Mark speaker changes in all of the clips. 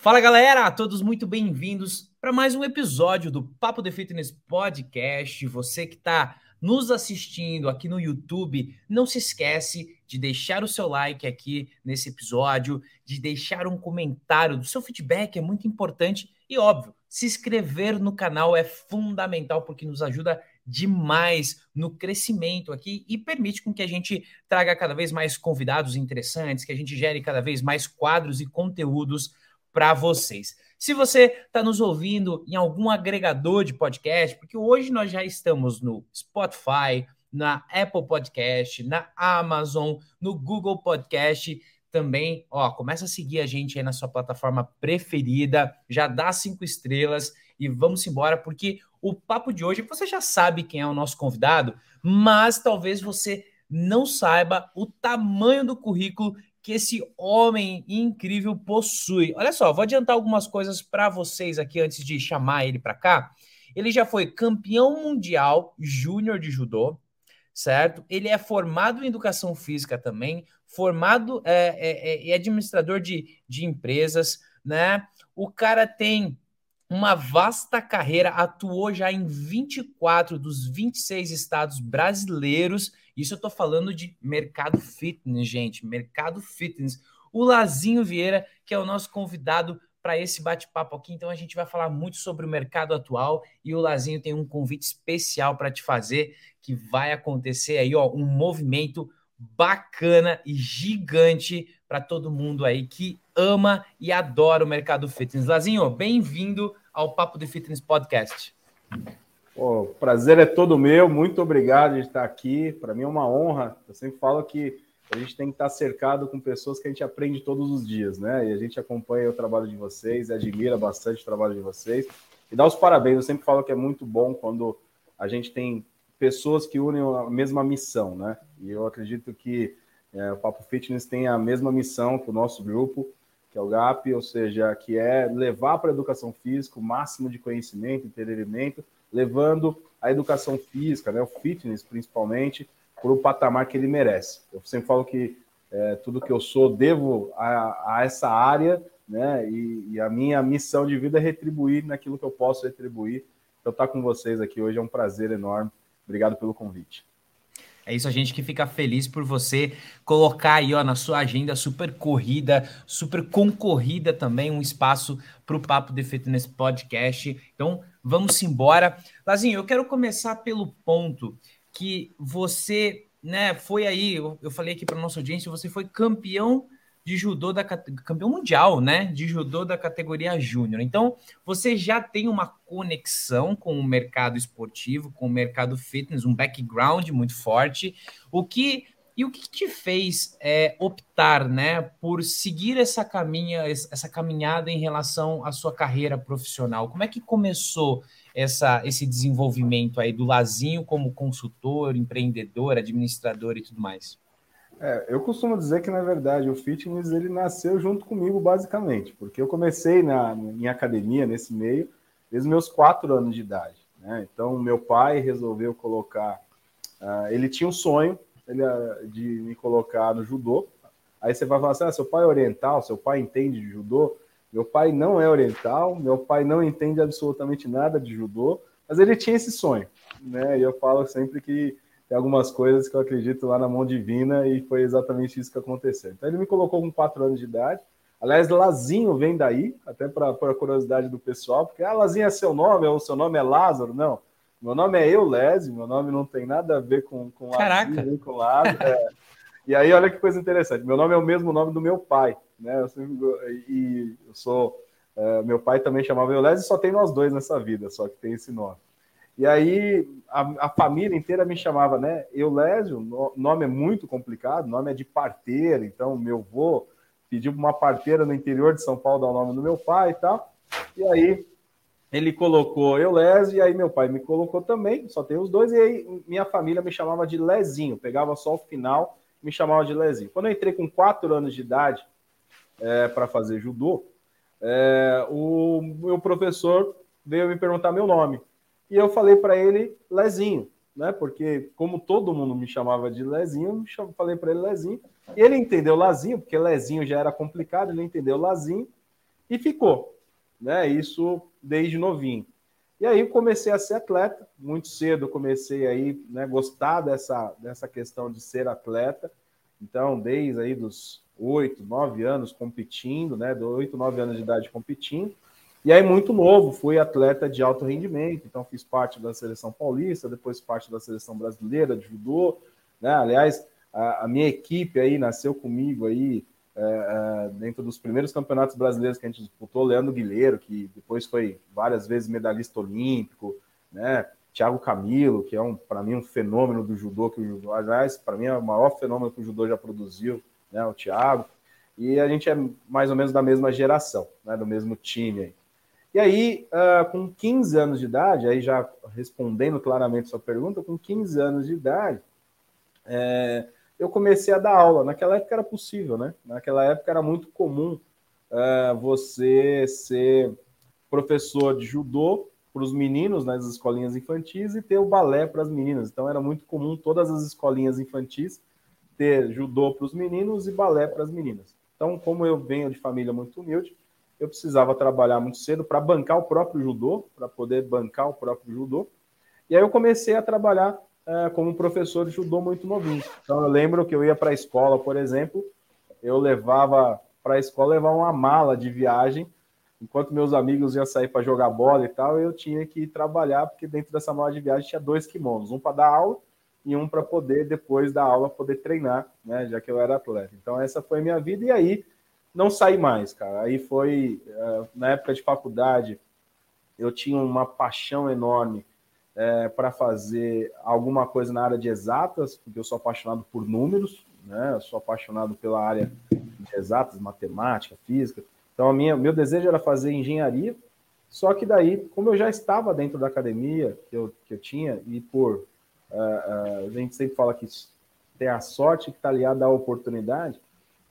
Speaker 1: Fala galera, todos muito bem-vindos para mais um episódio do Papo de Fitness Podcast. Você que está nos assistindo aqui no YouTube, não se esquece de deixar o seu like aqui nesse episódio, de deixar um comentário, do seu feedback é muito importante e óbvio, se inscrever no canal é fundamental porque nos ajuda demais no crescimento aqui e permite com que a gente traga cada vez mais convidados interessantes, que a gente gere cada vez mais quadros e conteúdos para vocês. Se você está nos ouvindo em algum agregador de podcast, porque hoje nós já estamos no Spotify, na Apple Podcast, na Amazon, no Google Podcast também, ó, começa a seguir a gente aí na sua plataforma preferida, já dá cinco estrelas e vamos embora, porque o papo de hoje, você já sabe quem é o nosso convidado, mas talvez você não saiba o tamanho do currículo que esse homem incrível possui. Olha só, vou adiantar algumas coisas para vocês aqui antes de chamar ele para cá. Ele já foi campeão mundial júnior de judô, certo? Ele é formado em educação física também, formado é, é, é, administrador de, de empresas, né? O cara tem uma vasta carreira, atuou já em 24 dos 26 estados brasileiros. Isso eu estou falando de mercado fitness, gente, mercado fitness. O Lazinho Vieira, que é o nosso convidado para esse bate-papo aqui. Então a gente vai falar muito sobre o mercado atual e o Lazinho tem um convite especial para te fazer, que vai acontecer aí, ó, um movimento bacana e gigante para todo mundo aí que ama e adora o mercado fitness. Lazinho, bem-vindo ao Papo de Fitness Podcast.
Speaker 2: O prazer é todo meu, muito obrigado de estar aqui. Para mim é uma honra. Eu sempre falo que a gente tem que estar cercado com pessoas que a gente aprende todos os dias, né? E a gente acompanha o trabalho de vocês, admira bastante o trabalho de vocês e dá os parabéns. Eu sempre falo que é muito bom quando a gente tem pessoas que unem a mesma missão, né? E eu acredito que é, o Papo Fitness tem a mesma missão que o nosso grupo, que é o GAP, ou seja, que é levar para a educação física o máximo de conhecimento, entretenimento, levando a educação física, né, o fitness principalmente, para o patamar que ele merece. Eu sempre falo que é, tudo que eu sou devo a, a essa área, né, e, e, a minha missão de vida é retribuir naquilo que eu posso retribuir. Então, estar com vocês aqui hoje é um prazer enorme. Obrigado pelo convite.
Speaker 1: É isso, a gente que fica feliz por você colocar aí ó, na sua agenda super corrida, super concorrida também, um espaço para o Papo de Fitness Podcast. Então, vamos embora. Lazinho, eu quero começar pelo ponto que você né, foi aí, eu, eu falei aqui para nossa audiência, você foi campeão de judô da campeão mundial, né, de judô da categoria júnior. Então, você já tem uma conexão com o mercado esportivo, com o mercado fitness, um background muito forte. O que e o que te fez é, optar, né, por seguir essa caminha, essa caminhada em relação à sua carreira profissional? Como é que começou essa, esse desenvolvimento aí do Lazinho como consultor, empreendedor, administrador e tudo mais?
Speaker 2: É, eu costumo dizer que, na verdade, o fitness ele nasceu junto comigo, basicamente, porque eu comecei na, em academia, nesse meio, desde meus quatro anos de idade. Né? Então, meu pai resolveu colocar. Uh, ele tinha um sonho ele, uh, de me colocar no judô. Aí você vai falar assim: ah, seu pai é oriental, seu pai entende de judô. Meu pai não é oriental, meu pai não entende absolutamente nada de judô, mas ele tinha esse sonho. Né? E eu falo sempre que tem algumas coisas que eu acredito lá na mão divina e foi exatamente isso que aconteceu. Então ele me colocou com quatro anos de idade. Aliás, Lazinho vem daí, até para a curiosidade do pessoal, porque ah, Lazinho é seu nome, ou seu nome é Lázaro? Não. Meu nome é Eulésio, meu nome não tem nada a ver com, com
Speaker 1: Caraca. Lazinho,
Speaker 2: com Lázaro. É. E aí, olha que coisa interessante. Meu nome é o mesmo nome do meu pai, né? Eu sempre, e eu sou. É, meu pai também chamava Eulésio, só tem nós dois nessa vida, só que tem esse nome. E aí a, a, família inteira me chamava, né? Eulésio, o nome é muito complicado, nome é de parteira, então meu avô pediu para uma parteira no interior de São Paulo dar o nome do meu pai e tal. E aí ele colocou Eulésio, e aí meu pai me colocou também, só tem os dois, e aí minha família me chamava de Lezinho, pegava só o final, me chamava de Lezinho. Quando eu entrei com quatro anos de idade é, para fazer judô, é, o meu professor veio me perguntar meu nome. E eu falei para ele Lezinho. né? Porque como todo mundo me chamava de Lezinho, eu falei para ele Lezinho. Ele entendeu Lazinho, porque Lezinho já era complicado, ele entendeu Lazinho e ficou, né? Isso desde novinho. E aí comecei a ser atleta, muito cedo comecei aí, né, gostar dessa, dessa questão de ser atleta. Então, desde aí dos oito, nove anos competindo, né, dos oito, nove anos de idade competindo. E aí, muito novo, fui atleta de alto rendimento, então fiz parte da seleção paulista, depois parte da seleção brasileira de judô, né? Aliás, a, a minha equipe aí nasceu comigo aí é, é, dentro dos primeiros campeonatos brasileiros que a gente disputou, Leandro Guilheiro, que depois foi várias vezes medalhista olímpico, né? Thiago Camilo, que é um para mim um fenômeno do judô que o judô, aliás, para mim é o maior fenômeno que o judô já produziu, né? O Thiago. E a gente é mais ou menos da mesma geração, né? Do mesmo time aí. E aí, uh, com 15 anos de idade, aí já respondendo claramente sua pergunta, com 15 anos de idade, é, eu comecei a dar aula. Naquela época era possível, né? Naquela época era muito comum uh, você ser professor de judô para os meninos nas escolinhas infantis e ter o balé para as meninas. Então era muito comum todas as escolinhas infantis ter judô para os meninos e balé para as meninas. Então, como eu venho de família muito humilde, eu precisava trabalhar muito cedo para bancar o próprio judô, para poder bancar o próprio judô. E aí eu comecei a trabalhar é, como professor de judô muito novinho. Então eu lembro que eu ia para a escola, por exemplo, eu levava para a escola levar uma mala de viagem, enquanto meus amigos iam sair para jogar bola e tal, eu tinha que trabalhar porque dentro dessa mala de viagem tinha dois kimonos, um para dar aula e um para poder depois da aula poder treinar, né, já que eu era atleta. Então essa foi a minha vida e aí não saí mais, cara. Aí foi é, na época de faculdade, eu tinha uma paixão enorme é, para fazer alguma coisa na área de exatas, porque eu sou apaixonado por números, né? Eu sou apaixonado pela área de exatas, matemática, física. Então, a minha, meu desejo era fazer engenharia, só que daí, como eu já estava dentro da academia que eu, que eu tinha, e por. Uh, uh, a gente sempre fala que tem a sorte que está aliada à oportunidade,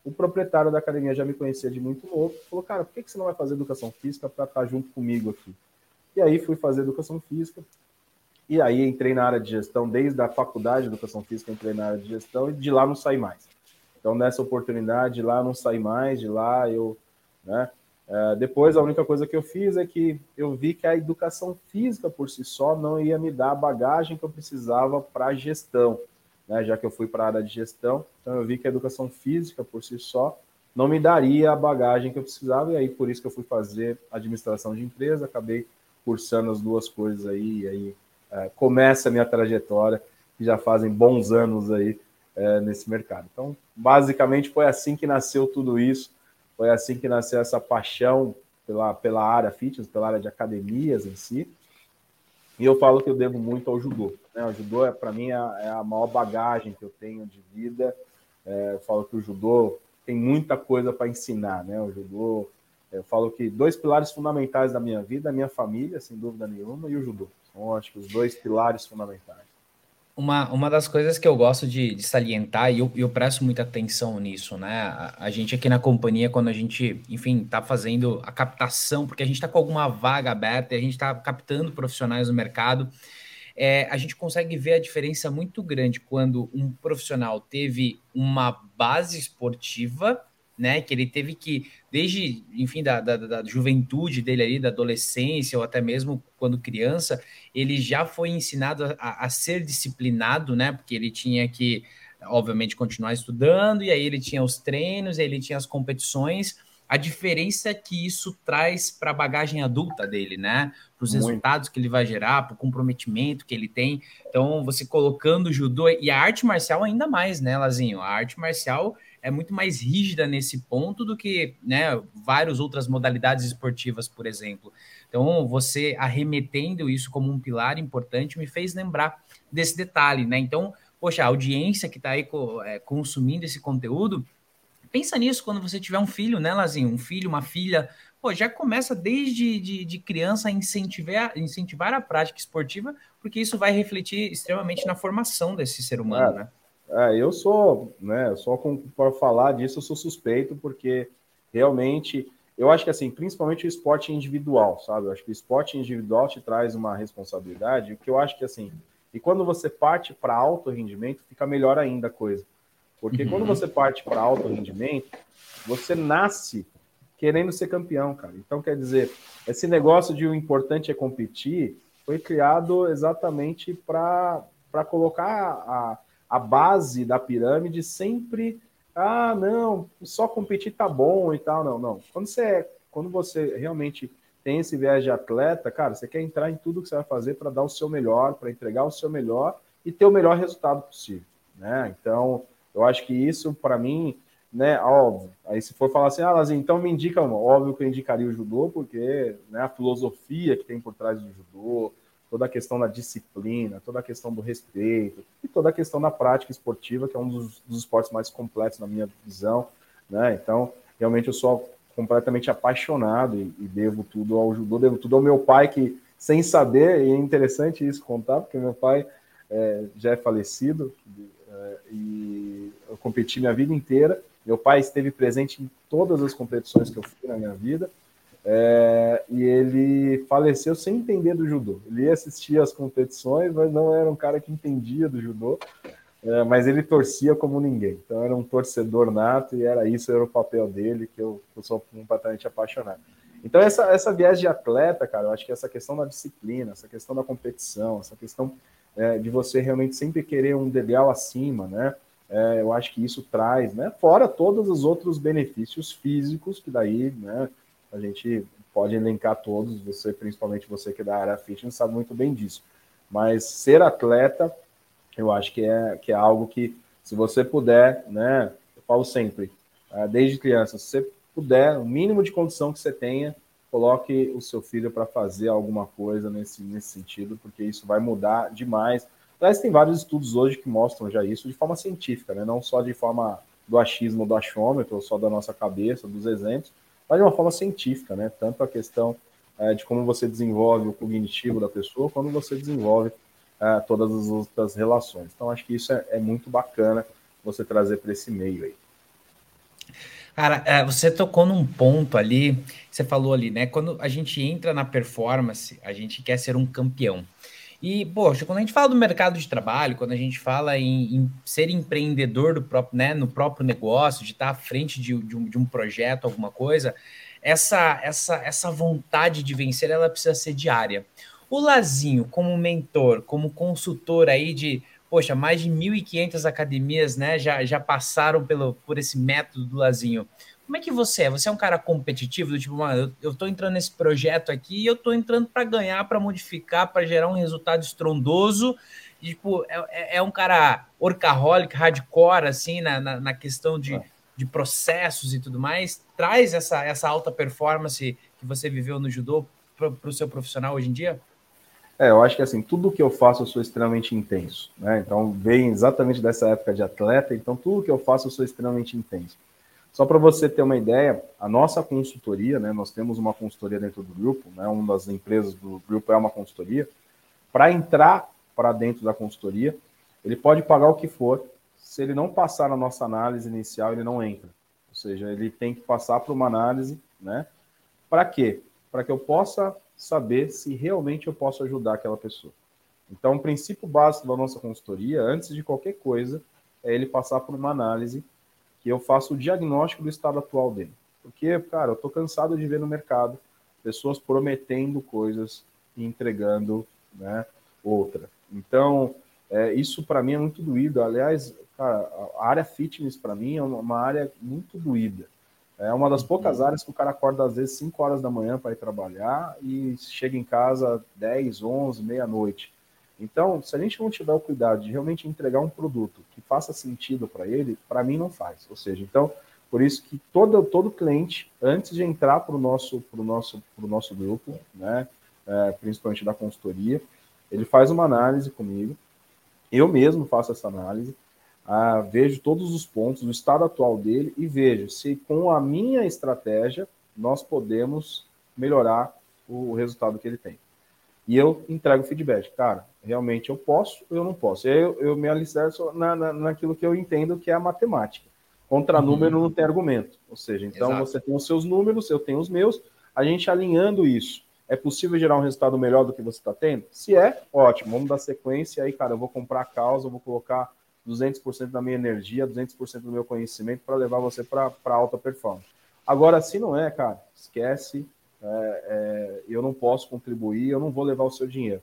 Speaker 2: o proprietário da academia já me conhecia de muito novo, falou, cara, por que, que você não vai fazer educação física para estar tá junto comigo aqui? E aí fui fazer educação física, e aí entrei na área de gestão, desde a faculdade de educação física, entrei na área de gestão e de lá não saí mais. Então, nessa oportunidade, de lá não saí mais, de lá eu. Né, é, depois, a única coisa que eu fiz é que eu vi que a educação física por si só não ia me dar a bagagem que eu precisava para a gestão, né, já que eu fui para a área de gestão. Então, eu vi que a educação física por si só não me daria a bagagem que eu precisava, e aí por isso que eu fui fazer administração de empresa, acabei cursando as duas coisas aí, e aí é, começa a minha trajetória, que já fazem bons anos aí é, nesse mercado. Então, basicamente, foi assim que nasceu tudo isso, foi assim que nasceu essa paixão pela, pela área fitness, pela área de academias em si. E eu falo que eu devo muito ao judô. Né? O judô, é, para mim, é a, é a, maior bagagem que eu tenho de vida. É, eu falo que o judô tem muita coisa para ensinar. Né? O judô, eu falo que dois pilares fundamentais da minha vida, a minha família, sem dúvida nenhuma, e o judô. São, acho que, os dois pilares fundamentais.
Speaker 1: Uma, uma das coisas que eu gosto de, de salientar, e eu, eu, presto muita atenção nisso, né? A, a, gente aqui na companhia, quando a gente, enfim, tá fazendo a captação, porque a gente está com alguma vaga aberta e a gente está captando profissionais no mercado, é, a gente consegue ver a diferença muito grande quando um profissional teve uma base esportiva né? Que ele teve que, desde, enfim, da, da, da, juventude dele ali, da adolescência, ou até mesmo quando criança, ele já foi ensinado a, a, ser disciplinado, né? Porque ele tinha que, obviamente, continuar estudando, e aí ele tinha os treinos, e aí ele tinha as competições. A diferença é que isso traz para a bagagem adulta dele, né? Para os resultados que ele vai gerar, para o comprometimento que ele tem. Então, você colocando o judô e a arte marcial ainda mais, né, Lazinho? A arte marcial é muito mais rígida nesse ponto do que né, várias outras modalidades esportivas, por exemplo. Então, você arremetendo isso como um pilar importante me fez lembrar desse detalhe, né? Então, poxa, a audiência que está aí é, consumindo esse conteúdo, pensa nisso quando você tiver um filho, né, Lazinho? Um filho, uma filha, pô, já começa desde de, de criança a incentivar, incentivar a prática esportiva, porque isso vai refletir extremamente na formação desse ser humano, né?
Speaker 2: É, eu sou, né, só para falar disso, eu sou suspeito, porque realmente, eu acho que assim, principalmente o esporte individual, sabe? Eu acho que o esporte individual te traz uma responsabilidade, que eu acho que assim, E quando você parte para alto rendimento, fica melhor ainda a coisa. Porque uhum. quando você parte para alto rendimento, você nasce querendo ser campeão, cara. Então, quer dizer, esse negócio de o importante é competir foi criado exatamente para colocar a, a base da pirâmide sempre. Ah, não, só competir tá bom e tal. Não, não. Quando você, quando você realmente tem esse viés de atleta, cara, você quer entrar em tudo que você vai fazer para dar o seu melhor, para entregar o seu melhor e ter o melhor resultado possível, né? Então, eu acho que isso, para mim, né, óbvio. Aí se for falar assim, ah, Lazinho, então me indica, óbvio que eu indicaria o judô, porque né, a filosofia que tem por trás do judô, toda a questão da disciplina, toda a questão do respeito e toda a questão da prática esportiva, que é um dos, dos esportes mais completos na minha visão, né? Então, realmente eu sou completamente apaixonado e, e devo tudo ao judô, devo tudo ao meu pai que sem saber, e é interessante isso contar, porque meu pai é, já é falecido é, e eu competi minha vida inteira. Meu pai esteve presente em todas as competições que eu fui na minha vida. É, e ele faleceu sem entender do judô. Ele assistia às competições, mas não era um cara que entendia do judô. É, mas ele torcia como ninguém. Então era um torcedor nato e era isso, era o papel dele, que eu, eu sou completamente apaixonado. Então essa, essa viés de atleta, cara, eu acho que essa questão da disciplina, essa questão da competição, essa questão é, de você realmente sempre querer um degrau acima, né? É, eu acho que isso traz, né? Fora todos os outros benefícios físicos que daí, né? A gente pode elencar todos, você, principalmente você que é da área fitness, sabe muito bem disso. Mas ser atleta, eu acho que é, que é algo que, se você puder, né, eu falo sempre, é, desde criança, se você puder, o mínimo de condição que você tenha, coloque o seu filho para fazer alguma coisa nesse, nesse sentido, porque isso vai mudar demais. Aliás, tem vários estudos hoje que mostram já isso de forma científica, né? não só de forma do achismo, do achômetro, só da nossa cabeça, dos exemplos, mas de uma forma científica, né? Tanto a questão é, de como você desenvolve o cognitivo da pessoa, quando você desenvolve é, todas as outras relações. Então, acho que isso é, é muito bacana você trazer para esse meio aí.
Speaker 1: Cara, é, você tocou num ponto ali, você falou ali, né? Quando a gente entra na performance, a gente quer ser um campeão. E, poxa, quando a gente fala do mercado de trabalho, quando a gente fala em, em ser empreendedor do próprio, né, no próprio negócio, de estar à frente de, de, um, de um projeto, alguma coisa, essa, essa, essa vontade de vencer, ela precisa ser diária. O Lazinho, como mentor, como consultor aí de, poxa, mais de 1.500 academias, né, já, já passaram pelo, por esse método do Lazinho. Como é que você é? Você é um cara competitivo, do tipo, mano, eu, eu tô entrando nesse projeto aqui e eu tô entrando para ganhar, para modificar, para gerar um resultado estrondoso. E, tipo, é, é, é um cara orcaholic, hardcore, assim, na, na, na questão de, de processos e tudo mais. Traz essa, essa alta performance que você viveu no judô para o seu profissional hoje em dia?
Speaker 2: É, eu acho que assim, tudo que eu faço eu sou extremamente intenso, né? Então, vem exatamente dessa época de atleta, então tudo que eu faço eu sou extremamente intenso. Só para você ter uma ideia, a nossa consultoria, né, nós temos uma consultoria dentro do grupo, né, uma das empresas do grupo é uma consultoria. Para entrar para dentro da consultoria, ele pode pagar o que for. Se ele não passar na nossa análise inicial, ele não entra. Ou seja, ele tem que passar por uma análise, né? Para quê? Para que eu possa saber se realmente eu posso ajudar aquela pessoa. Então, o princípio básico da nossa consultoria, antes de qualquer coisa, é ele passar por uma análise que eu faço o diagnóstico do estado atual dele. Porque, cara, eu tô cansado de ver no mercado pessoas prometendo coisas e entregando né, outra. Então, é, isso para mim é muito doído. Aliás, cara, a área fitness para mim é uma área muito doída. É uma das poucas áreas que o cara acorda às vezes 5 horas da manhã para ir trabalhar e chega em casa 10, 11, meia-noite. Então, se a gente não tiver o cuidado de realmente entregar um produto que faça sentido para ele, para mim não faz. Ou seja, então, por isso que todo, todo cliente, antes de entrar para o nosso, nosso, nosso grupo, né, é, principalmente da consultoria, ele faz uma análise comigo, eu mesmo faço essa análise, ah, vejo todos os pontos do estado atual dele e vejo se com a minha estratégia nós podemos melhorar o resultado que ele tem e eu entrego feedback. Cara, realmente eu posso ou eu não posso. Eu, eu me alicerço na, na, naquilo que eu entendo que é a matemática. Contra uhum. número não tem argumento. Ou seja, então Exato. você tem os seus números, eu tenho os meus, a gente alinhando isso. É possível gerar um resultado melhor do que você está tendo? Se é, ótimo, vamos dar sequência aí, cara, eu vou comprar a causa, eu vou colocar 200% da minha energia, 200% do meu conhecimento para levar você para alta performance. Agora, se não é, cara, esquece, é, é, eu não posso contribuir, eu não vou levar o seu dinheiro.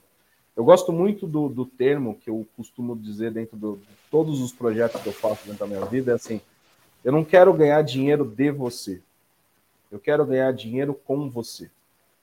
Speaker 2: Eu gosto muito do, do termo que eu costumo dizer dentro do, de todos os projetos que eu faço dentro da minha vida, é assim, eu não quero ganhar dinheiro de você, eu quero ganhar dinheiro com você.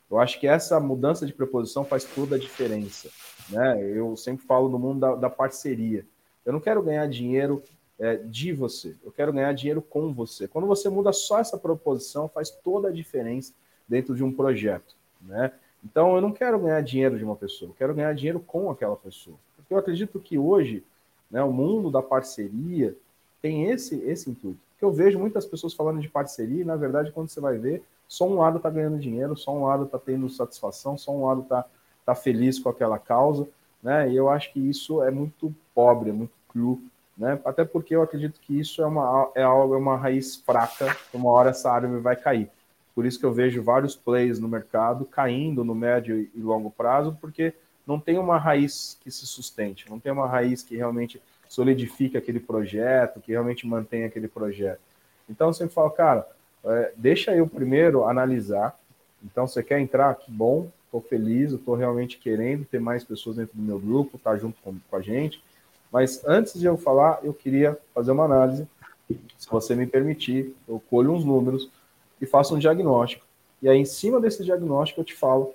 Speaker 2: Eu acho que essa mudança de preposição faz toda a diferença. Né? Eu sempre falo no mundo da, da parceria. Eu não quero ganhar dinheiro é, de você, eu quero ganhar dinheiro com você. Quando você muda só essa proposição, faz toda a diferença dentro de um projeto. Né? Então, eu não quero ganhar dinheiro de uma pessoa, eu quero ganhar dinheiro com aquela pessoa. Porque eu acredito que hoje, né, o mundo da parceria tem esse, esse intuito. Porque eu vejo muitas pessoas falando de parceria e, na verdade, quando você vai ver, só um lado está ganhando dinheiro, só um lado está tendo satisfação, só um lado está tá feliz com aquela causa. Né? E eu acho que isso é muito pobre, é muito cru, né? Até porque eu acredito que isso é uma, é algo, é uma raiz fraca, uma hora essa árvore vai cair. Por isso que eu vejo vários plays no mercado caindo no médio e longo prazo, porque não tem uma raiz que se sustente, não tem uma raiz que realmente solidifique aquele projeto, que realmente mantenha aquele projeto. Então eu sempre falo, cara, é, deixa eu primeiro analisar. Então você quer entrar? Que bom, estou feliz, estou realmente querendo ter mais pessoas dentro do meu grupo, estar tá junto com, com a gente. Mas antes de eu falar, eu queria fazer uma análise. Se você me permitir, eu colho uns números e faço um diagnóstico. E aí, em cima desse diagnóstico, eu te falo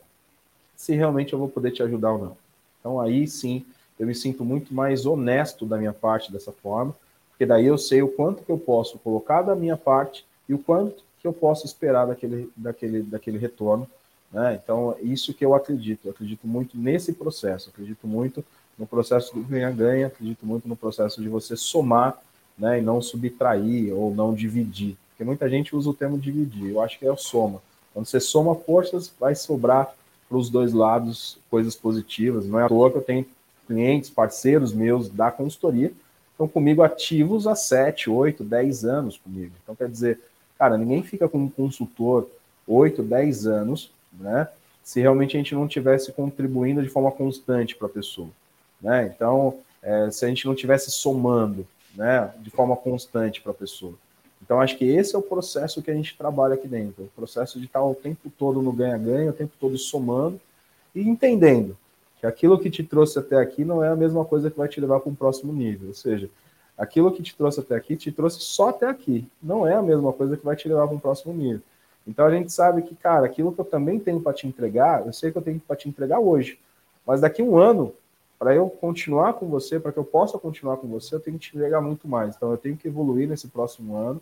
Speaker 2: se realmente eu vou poder te ajudar ou não. Então, aí sim, eu me sinto muito mais honesto da minha parte dessa forma, porque daí eu sei o quanto que eu posso colocar da minha parte e o quanto que eu posso esperar daquele, daquele, daquele retorno. Né? Então, isso que eu acredito. Eu acredito muito nesse processo, acredito muito no processo do ganha-ganha, acredito muito no processo de você somar né, e não subtrair ou não dividir. Porque muita gente usa o termo dividir, eu acho que é o soma. Quando você soma forças, vai sobrar para os dois lados coisas positivas. Não é à toa que eu tenho clientes, parceiros meus da consultoria, estão comigo ativos há 7, 8, 10 anos comigo. Então, quer dizer, cara, ninguém fica com um consultor 8, 10 anos, né? Se realmente a gente não tivesse contribuindo de forma constante para a pessoa. Né? Então, é, se a gente não tivesse somando né, de forma constante para a pessoa. Então, acho que esse é o processo que a gente trabalha aqui dentro, o processo de estar o tempo todo no ganha-ganha, o tempo todo somando e entendendo que aquilo que te trouxe até aqui não é a mesma coisa que vai te levar para um próximo nível. Ou seja, aquilo que te trouxe até aqui te trouxe só até aqui, não é a mesma coisa que vai te levar para um próximo nível. Então a gente sabe que, cara, aquilo que eu também tenho para te entregar, eu sei que eu tenho para te entregar hoje, mas daqui um ano para eu continuar com você, para que eu possa continuar com você, eu tenho que te entregar muito mais. Então, eu tenho que evoluir nesse próximo ano,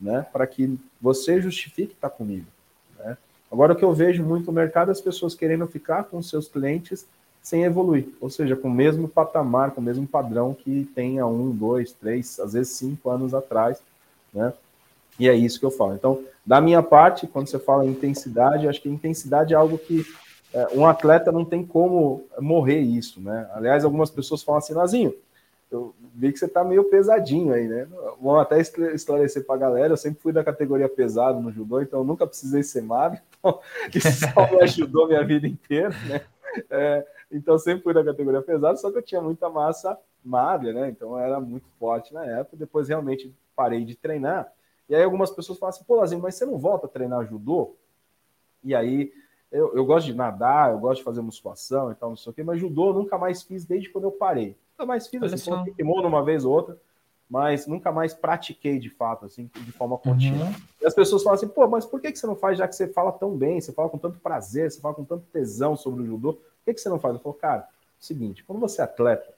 Speaker 2: né, para que você justifique estar comigo. Né? Agora, o que eu vejo muito no mercado é as pessoas querendo ficar com seus clientes sem evoluir, ou seja, com o mesmo patamar, com o mesmo padrão que tem um, dois, três, às vezes cinco anos atrás, né? E é isso que eu falo. Então, da minha parte, quando você fala em intensidade, acho que intensidade é algo que é, um atleta não tem como morrer isso, né? Aliás, algumas pessoas falam assim, Lazinho, eu vi que você tá meio pesadinho aí, né? Vou até esclarecer para a galera, eu sempre fui da categoria pesado no judô, então eu nunca precisei ser magro, então isso só me ajudou minha vida inteira, né? É, então sempre fui da categoria pesada, só que eu tinha muita massa magra, né? Então era muito forte na época, depois realmente parei de treinar, e aí algumas pessoas falam assim, pô, Lazinho, mas você não volta a treinar judô? E aí eu, eu, gosto de nadar, eu gosto de fazer musculação e tal, não sei o quê, mas judô eu nunca mais fiz desde quando eu parei. Nunca mais fiz, assim, só. kimono uma vez ou outra, mas nunca mais pratiquei de fato, assim, de forma contínua. Uhum. E as pessoas falam assim, pô, mas por que, que você não faz, já que você fala tão bem, você fala com tanto prazer, você fala com tanto tesão sobre o judô, por que, que você não faz? Eu falo, cara, é o seguinte, quando você é atleta,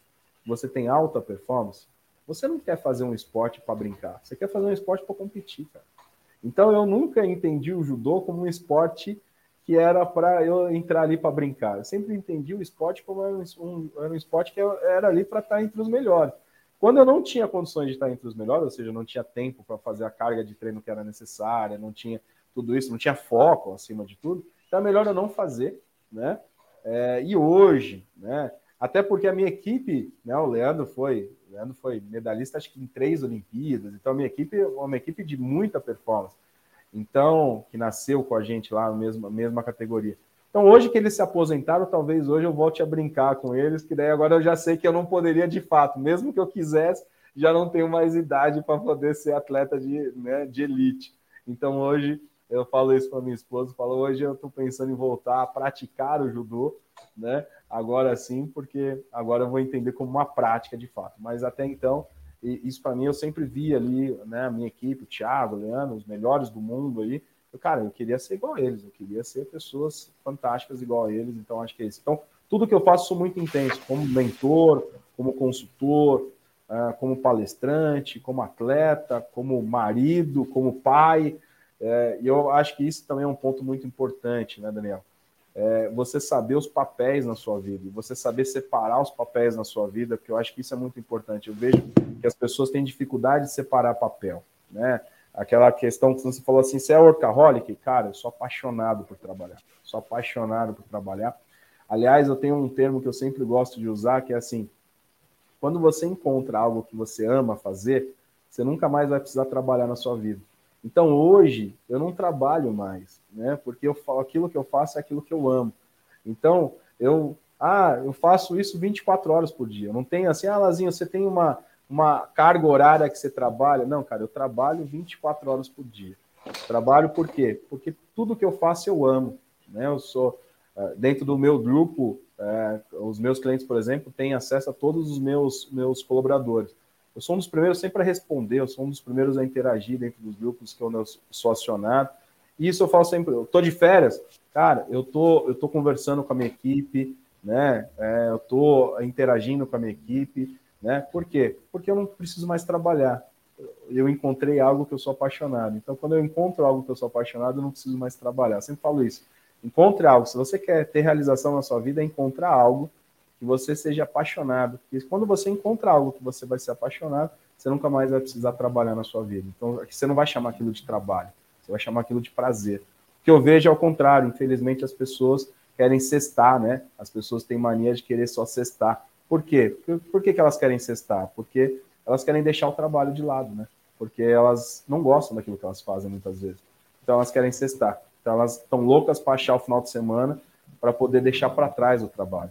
Speaker 2: você tem alta performance, você não quer fazer um esporte para brincar, você quer fazer um esporte para competir, cara. Então eu nunca entendi o judô como um esporte que era para eu entrar ali para brincar. Eu sempre entendi o esporte como era um, era um esporte que era ali para estar entre os melhores. Quando eu não tinha condições de estar entre os melhores, ou seja, não tinha tempo para fazer a carga de treino que era necessária, não tinha tudo isso, não tinha foco acima de tudo, então é melhor eu não fazer, né? É, e hoje, né? Até porque a minha equipe, né? O Leandro foi, o Leandro foi medalhista acho que em três Olimpíadas, então a minha equipe é uma equipe de muita performance. Então, que nasceu com a gente lá mesma, mesma categoria. Então, Então, hoje que eles se aposentaram, talvez hoje eu volte a brincar com eles, que daí agora eu já sei que eu não poderia de fato, mesmo que eu quisesse, já não tenho mais idade para poder ser atleta de, né, de elite. Então, hoje eu falo isso para minha esposa, falo, hoje eu estou pensando em voltar a praticar o judô, né? Agora sim, porque agora eu vou entender como uma prática de fato. Mas até então, isso para mim eu sempre vi ali, né, a minha equipe, o Thiago, o Leandro, os melhores do mundo aí, cara, eu queria ser igual a eles, eu queria ser pessoas fantásticas igual a eles, então acho que é isso. Então, tudo que eu faço sou muito intenso, como mentor, como consultor, uh, como palestrante, como atleta, como marido, como pai, é, e eu acho que isso também é um ponto muito importante, né, Daniel? É, você saber os papéis na sua vida, você saber separar os papéis na sua vida, porque eu acho que isso é muito importante. Eu vejo que as pessoas têm dificuldade de separar papel, né? aquela questão que você falou assim, você é workaholic? Cara, eu sou apaixonado por trabalhar. Sou apaixonado por trabalhar. Aliás, eu tenho um termo que eu sempre gosto de usar, que é assim, quando você encontra algo que você ama fazer, você nunca mais vai precisar trabalhar na sua vida. Então, hoje, eu não trabalho mais, né? Porque eu aquilo que eu faço é aquilo que eu amo. Então, eu, ah, eu faço isso 24 horas por dia. Eu não tenho assim, ah, Lazinho, você tem uma, uma carga horária que você trabalha. Não, cara, eu trabalho 24 horas por dia. Trabalho por quê? Porque tudo que eu faço eu amo. Né? Eu sou, eh, dentro do meu grupo, é, os meus clientes, por exemplo, têm acesso a todos os meus, meus colaboradores. Eu sou um dos primeiros sempre a responder, eu sou um dos primeiros a interagir dentro dos grupos que eu sou acionado. E isso eu falo sempre, eu tô de férias, cara, eu tô, eu tô conversando com a minha equipe, né? É, eu tô interagindo com a minha equipe, né? Por quê? Porque eu não preciso mais trabalhar. Eu encontrei algo que eu sou apaixonado. Então, quando eu encontro algo que eu sou apaixonado, eu não preciso mais trabalhar. Eu sempre falo isso. Encontre algo. Se você quer ter realização na sua vida, é encontrar algo que você seja apaixonado. Porque quando você encontra algo que você vai ser apaixonado, você nunca mais vai precisar trabalhar na sua vida. Então, você não vai chamar aquilo de trabalho. Você vai chamar aquilo de prazer. O que eu vejo é o contrário. Infelizmente, as pessoas querem cestar, né? As pessoas têm mania de querer só cestar. Por quê? Por, que, que elas querem cestar? Porque elas querem deixar o trabalho de lado, né? Porque elas não gostam daquilo que elas fazem muitas vezes. Então elas querem cestar. Então elas estão loucas para achar o final de semana para poder deixar para trás o trabalho.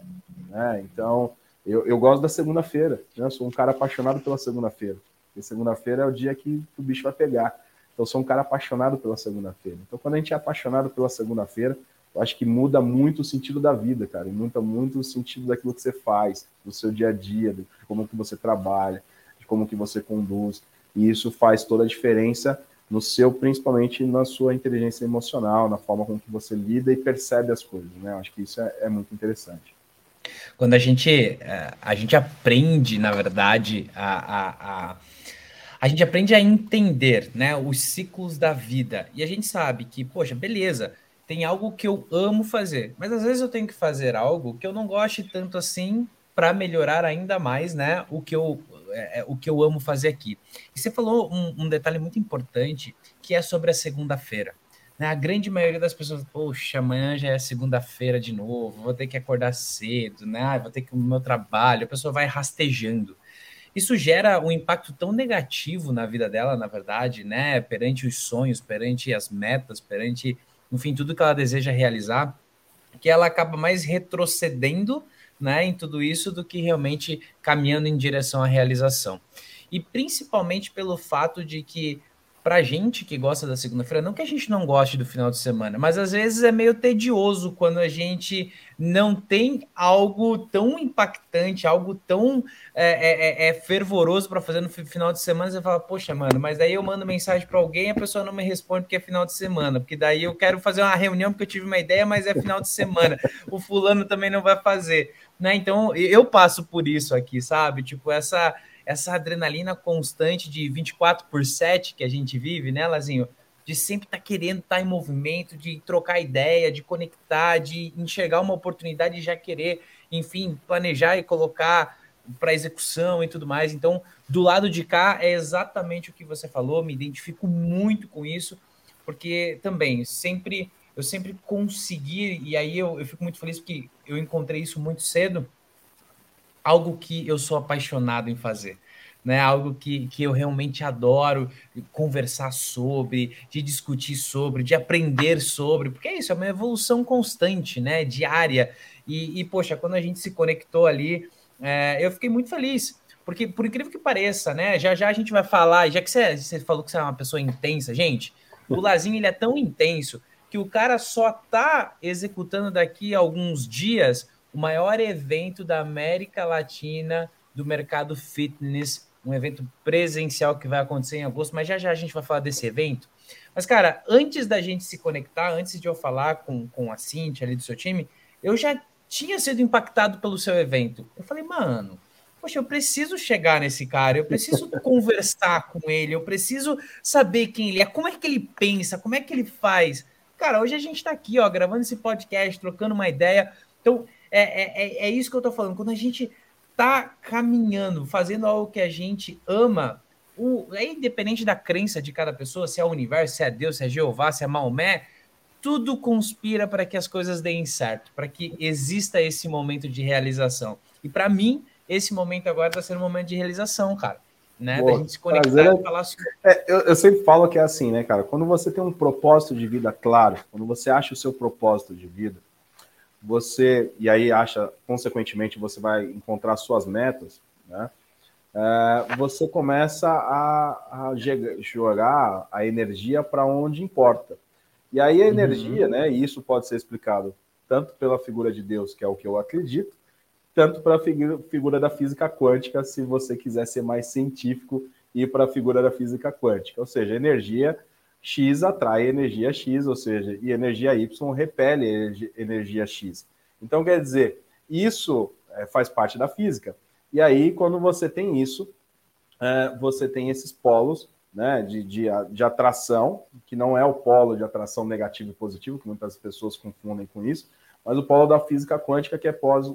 Speaker 2: Né? Então eu, eu gosto da segunda-feira. Né? Eu sou um cara apaixonado pela segunda-feira. E segunda-feira é o dia que o bicho vai pegar. Então eu sou um cara apaixonado pela segunda-feira. Então quando a gente é apaixonado pela segunda-feira, eu acho que muda muito o sentido da vida, cara, e muda muito o sentido daquilo que você faz, do seu dia a dia, de como que você trabalha, de como que você conduz, e isso faz toda a diferença no seu, principalmente na sua inteligência emocional, na forma com que você lida e percebe as coisas, né? Eu acho que isso é, é muito interessante.
Speaker 1: Quando a gente, eh, a gente aprende, na verdade, a, a, a a gente aprende a entender né, os ciclos da vida. E a gente sabe que, poxa, beleza, tem algo que eu amo fazer, mas às vezes eu tenho que fazer algo que eu não goste tanto assim para melhorar ainda mais, né, o que eu é, o que eu amo fazer aqui. E você falou um, um detalhe muito importante que é sobre a segunda-feira. Né? A grande maioria das pessoas, poxa, amanhã já é segunda-feira de novo, vou ter que acordar cedo, né? Vou ter que ir meu trabalho, a pessoa vai rastejando. Isso gera um impacto tão negativo na vida dela, na verdade, né? Perante os sonhos, perante as metas, perante enfim, tudo que ela deseja realizar, que ela acaba mais retrocedendo né, em tudo isso do que realmente caminhando em direção à realização. E principalmente pelo fato de que pra gente que gosta da segunda-feira, não que a gente não goste do final de semana, mas às vezes é meio tedioso quando a gente não tem algo tão impactante, algo tão é, é, é, é fervoroso para fazer no final de semana. Você fala, poxa, mano, mas daí eu mando mensagem para alguém e a pessoa não me responde porque é final de semana, porque daí eu quero fazer uma reunião porque eu tive uma ideia, mas é final de semana. o fulano também não vai fazer. Né? Então eu passo por isso aqui, sabe? Tipo, essa essa adrenalina constante de 24 por 7 que a gente vive, né, Lazinho? De sempre estar tá querendo estar tá em movimento, de trocar ideia, de conectar, de enxergar uma oportunidade e já querer, enfim, planejar e colocar para execução e tudo mais. Então, do lado de cá é exatamente o que você falou, me identifico muito com isso, porque também sempre eu sempre consegui, e aí eu, eu fico muito feliz porque eu encontrei isso muito cedo, algo que eu sou apaixonado em fazer. né? Algo que, que eu realmente adoro conversar sobre, de discutir sobre, de aprender sobre, porque é isso, é uma evolução constante, né? Diária. E, e poxa, quando a gente se conectou ali, é, eu fiquei muito feliz. Porque, por incrível que pareça, né? Já já a gente vai falar, já que você, você falou que você é uma pessoa intensa, gente, o Lazinho ele é tão intenso que o cara só tá executando daqui a alguns dias o maior evento da América Latina do mercado fitness um evento presencial que vai acontecer em agosto, mas já já a gente vai falar desse evento. Mas, cara, antes da gente se conectar, antes de eu falar com, com a Cintia ali do seu time, eu já tinha sido impactado pelo seu evento. Eu falei, mano, poxa, eu preciso chegar nesse cara, eu preciso conversar com ele, eu preciso saber quem ele é, como é que ele pensa, como é que ele faz. Cara, hoje a gente está aqui, ó, gravando esse podcast, trocando uma ideia. Então, é, é, é, é isso que eu tô falando. Quando a gente tá caminhando, fazendo algo que a gente ama, o, é independente da crença de cada pessoa, se é o universo, se é Deus, se é Jeová, se é Maomé, tudo conspira para que as coisas deem certo, para que exista esse momento de realização. E para mim, esse momento agora está sendo um momento de realização, cara. Né? Boa, da gente se conectar
Speaker 2: prazer, e falar sobre... É, eu, eu sempre falo que é assim, né, cara? Quando você tem um propósito de vida claro, quando você acha o seu propósito de vida, você, e aí acha, consequentemente, você vai encontrar suas metas, né? É, você começa a, a, jogar a energia para onde importa. E aí a uhum. energia, uhum. né? E isso pode ser explicado tanto pela figura de Deus, que é o que eu acredito, tanto para a figura, figura da física quântica, se você quiser ser mais científico, ir para a figura da física quântica. Ou seja, energia X atrai energia X, ou seja, e energia Y repele energia X. Então, quer dizer, isso é, faz parte da física. E aí, quando você tem isso, é, você tem esses polos né, de, de, de, atração, que não é o polo de atração negativo e positivo, que muitas pessoas confundem com isso, mas o polo da física quântica, que é pós,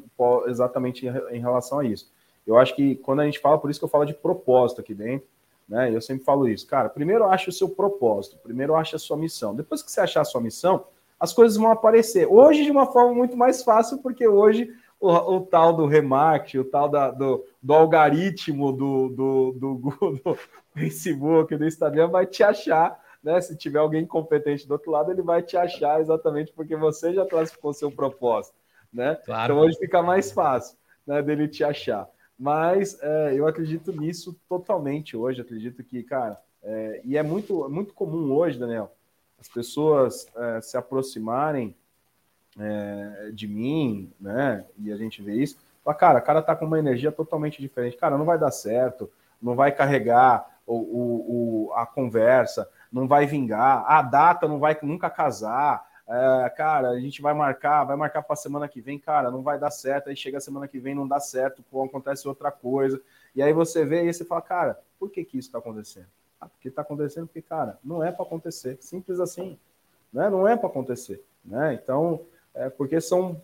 Speaker 2: exatamente em relação a isso. Eu acho que quando a gente fala, por isso que eu falo de propósito aqui dentro, né? Eu sempre falo isso, cara. Primeiro acha o seu propósito, primeiro acha a sua missão. Depois que você achar a sua missão, as coisas vão aparecer. Hoje de uma forma muito mais fácil, porque hoje o, o tal do remarketing, o tal da, do, do algoritmo do, do, do, do Facebook, do Instagram vai te achar. Né? Se tiver alguém competente do outro lado, ele vai te achar exatamente porque você já classificou seu propósito. Né? Claro. Então hoje fica mais fácil né, dele te achar. Mas é, eu acredito nisso totalmente hoje. Acredito que, cara, é, e é muito, muito comum hoje, Daniel, as pessoas é, se aproximarem é, de mim, né? E a gente vê isso. Fala, cara, o cara tá com uma energia totalmente diferente. Cara, não vai dar certo, não vai carregar o, o, o a conversa, não vai vingar, a data não vai nunca casar. É, cara, a gente vai marcar, vai marcar para semana que vem, cara, não vai dar certo. Aí chega a semana que vem, não dá certo, pô, acontece outra coisa. E aí você vê e você fala, cara, por que que isso está acontecendo? Ah, porque está acontecendo porque, cara, não é para acontecer. Simples assim. Né? Não é para acontecer. Né? Então, é porque são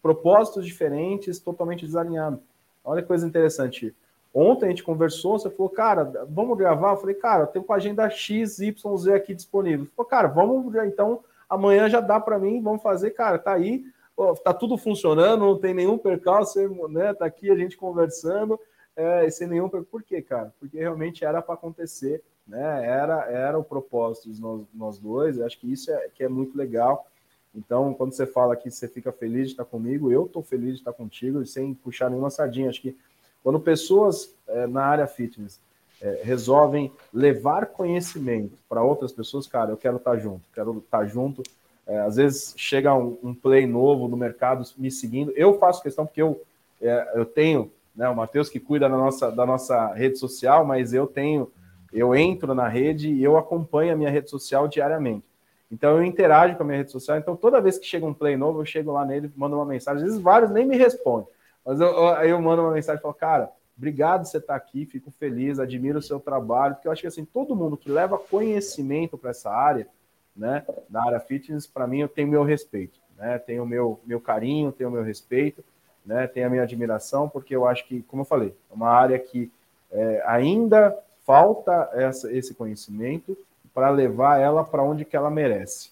Speaker 2: propósitos diferentes, totalmente desalinhados. Olha que coisa interessante. Ontem a gente conversou, você falou, cara, vamos gravar? Eu falei, cara, eu tenho com a agenda X, Y, Z aqui disponível. Falou, cara, vamos então amanhã já dá para mim, vamos fazer, cara, tá aí, tá tudo funcionando, não tem nenhum percalço, né? Tá aqui a gente conversando, é, sem nenhum. Por quê, cara? Porque realmente era para acontecer, né? Era, era o propósito de nós, nós dois, acho que isso é, que é muito legal. Então, quando você fala que você fica feliz de estar comigo, eu estou feliz de estar contigo, sem puxar nenhuma sardinha. Acho que quando pessoas é, na área fitness é, resolvem levar conhecimento para outras pessoas, cara, eu quero estar junto, quero estar junto. É, às vezes chega um, um, play novo no mercado me seguindo. Eu faço questão porque eu, é, eu tenho, né, o Matheus que cuida da nossa, da nossa rede social, mas eu tenho, eu entro na rede e eu acompanho a minha rede social diariamente. Então eu interajo com a minha rede social. Então toda vez que chega um play novo, eu chego lá nele, mando uma mensagem. Às vezes vários nem me respondem, mas eu, eu, eu mando uma mensagem e falo, cara, Obrigado por você estar aqui, fico feliz, admiro o seu trabalho, porque eu acho que assim, todo mundo que leva conhecimento para essa área, né, da área fitness, para mim eu tenho meu respeito, né? Tenho meu meu carinho, tenho meu respeito, né? Tenho a minha admiração, porque eu acho que, como eu falei, é uma área que é, ainda falta essa, esse conhecimento para levar ela para onde que ela merece.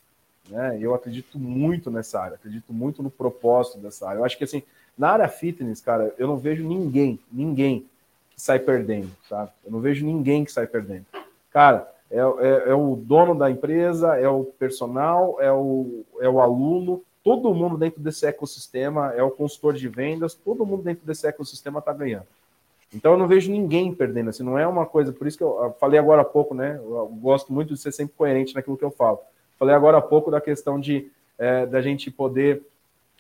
Speaker 2: Né? Eu acredito muito nessa área, acredito muito no propósito dessa área. Eu acho que assim, na área fitness, cara, eu não vejo ninguém, ninguém que sai perdendo, sabe? Eu não vejo ninguém que sai perdendo. Cara, é, é, é, o dono da empresa, é o personal, é o, é o aluno, todo mundo dentro desse ecossistema, é o consultor de vendas, todo mundo dentro desse ecossistema está ganhando. Então eu não vejo ninguém perdendo, assim, não é uma coisa, por isso que eu falei agora há pouco, né? Eu gosto muito de ser sempre coerente naquilo que eu falo. Falei agora há pouco da questão de é, da gente poder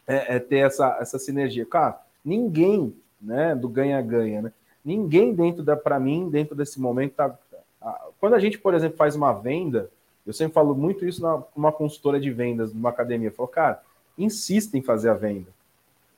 Speaker 2: é, é, ter essa, essa sinergia. Cara, ninguém, né, do ganha-ganha, né? Ninguém dentro da, para mim, dentro desse momento, tá, quando a gente, por exemplo, faz uma venda, eu sempre falo muito isso numa consultora de vendas, numa academia. Eu falo, cara, insista em fazer a venda.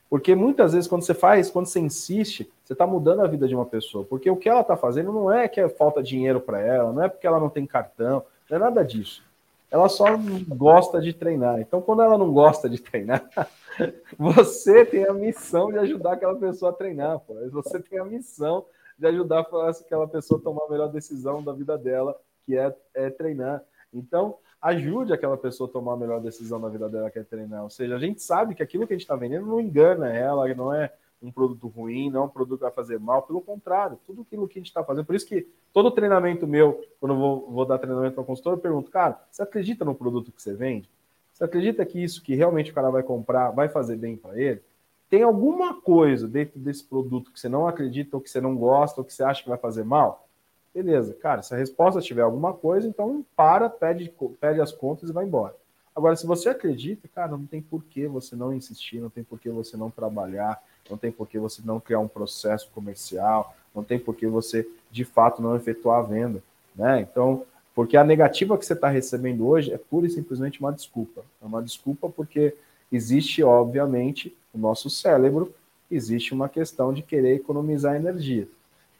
Speaker 2: Porque muitas vezes, quando você faz, quando você insiste, você está mudando a vida de uma pessoa. Porque o que ela está fazendo não é que é falta dinheiro para ela, não é porque ela não tem cartão, não é nada disso. Ela só gosta de treinar. Então, quando ela não gosta de treinar, você tem a missão de ajudar aquela pessoa a treinar. Pô. Você tem a missão de ajudar aquela pessoa a tomar a melhor decisão da vida dela, que é, é treinar. Então, ajude aquela pessoa a tomar a melhor decisão na vida dela, que é treinar. Ou seja, a gente sabe que aquilo que a gente está vendendo não engana ela, não é um produto ruim, não é um produto que vai fazer mal, pelo contrário, tudo aquilo que a gente está fazendo. Por isso que todo treinamento meu, quando eu vou, vou dar treinamento para consultor, eu pergunto, cara, você acredita no produto que você vende? Você acredita que isso que realmente o cara vai comprar vai fazer bem para ele? Tem alguma coisa dentro desse produto que você não acredita, ou que você não gosta, ou que você acha que vai fazer mal? Beleza, cara, se a resposta tiver alguma coisa, então para, pede, pede as contas e vai embora. Agora, se você acredita, cara, não tem por que você não insistir, não tem por que você não trabalhar, não tem por que você não criar um processo comercial, não tem por que você, de fato, não efetuar a venda, né? Então, porque a negativa que você está recebendo hoje é pura e simplesmente uma desculpa. É uma desculpa porque existe, obviamente, o nosso cérebro, existe uma questão de querer economizar energia.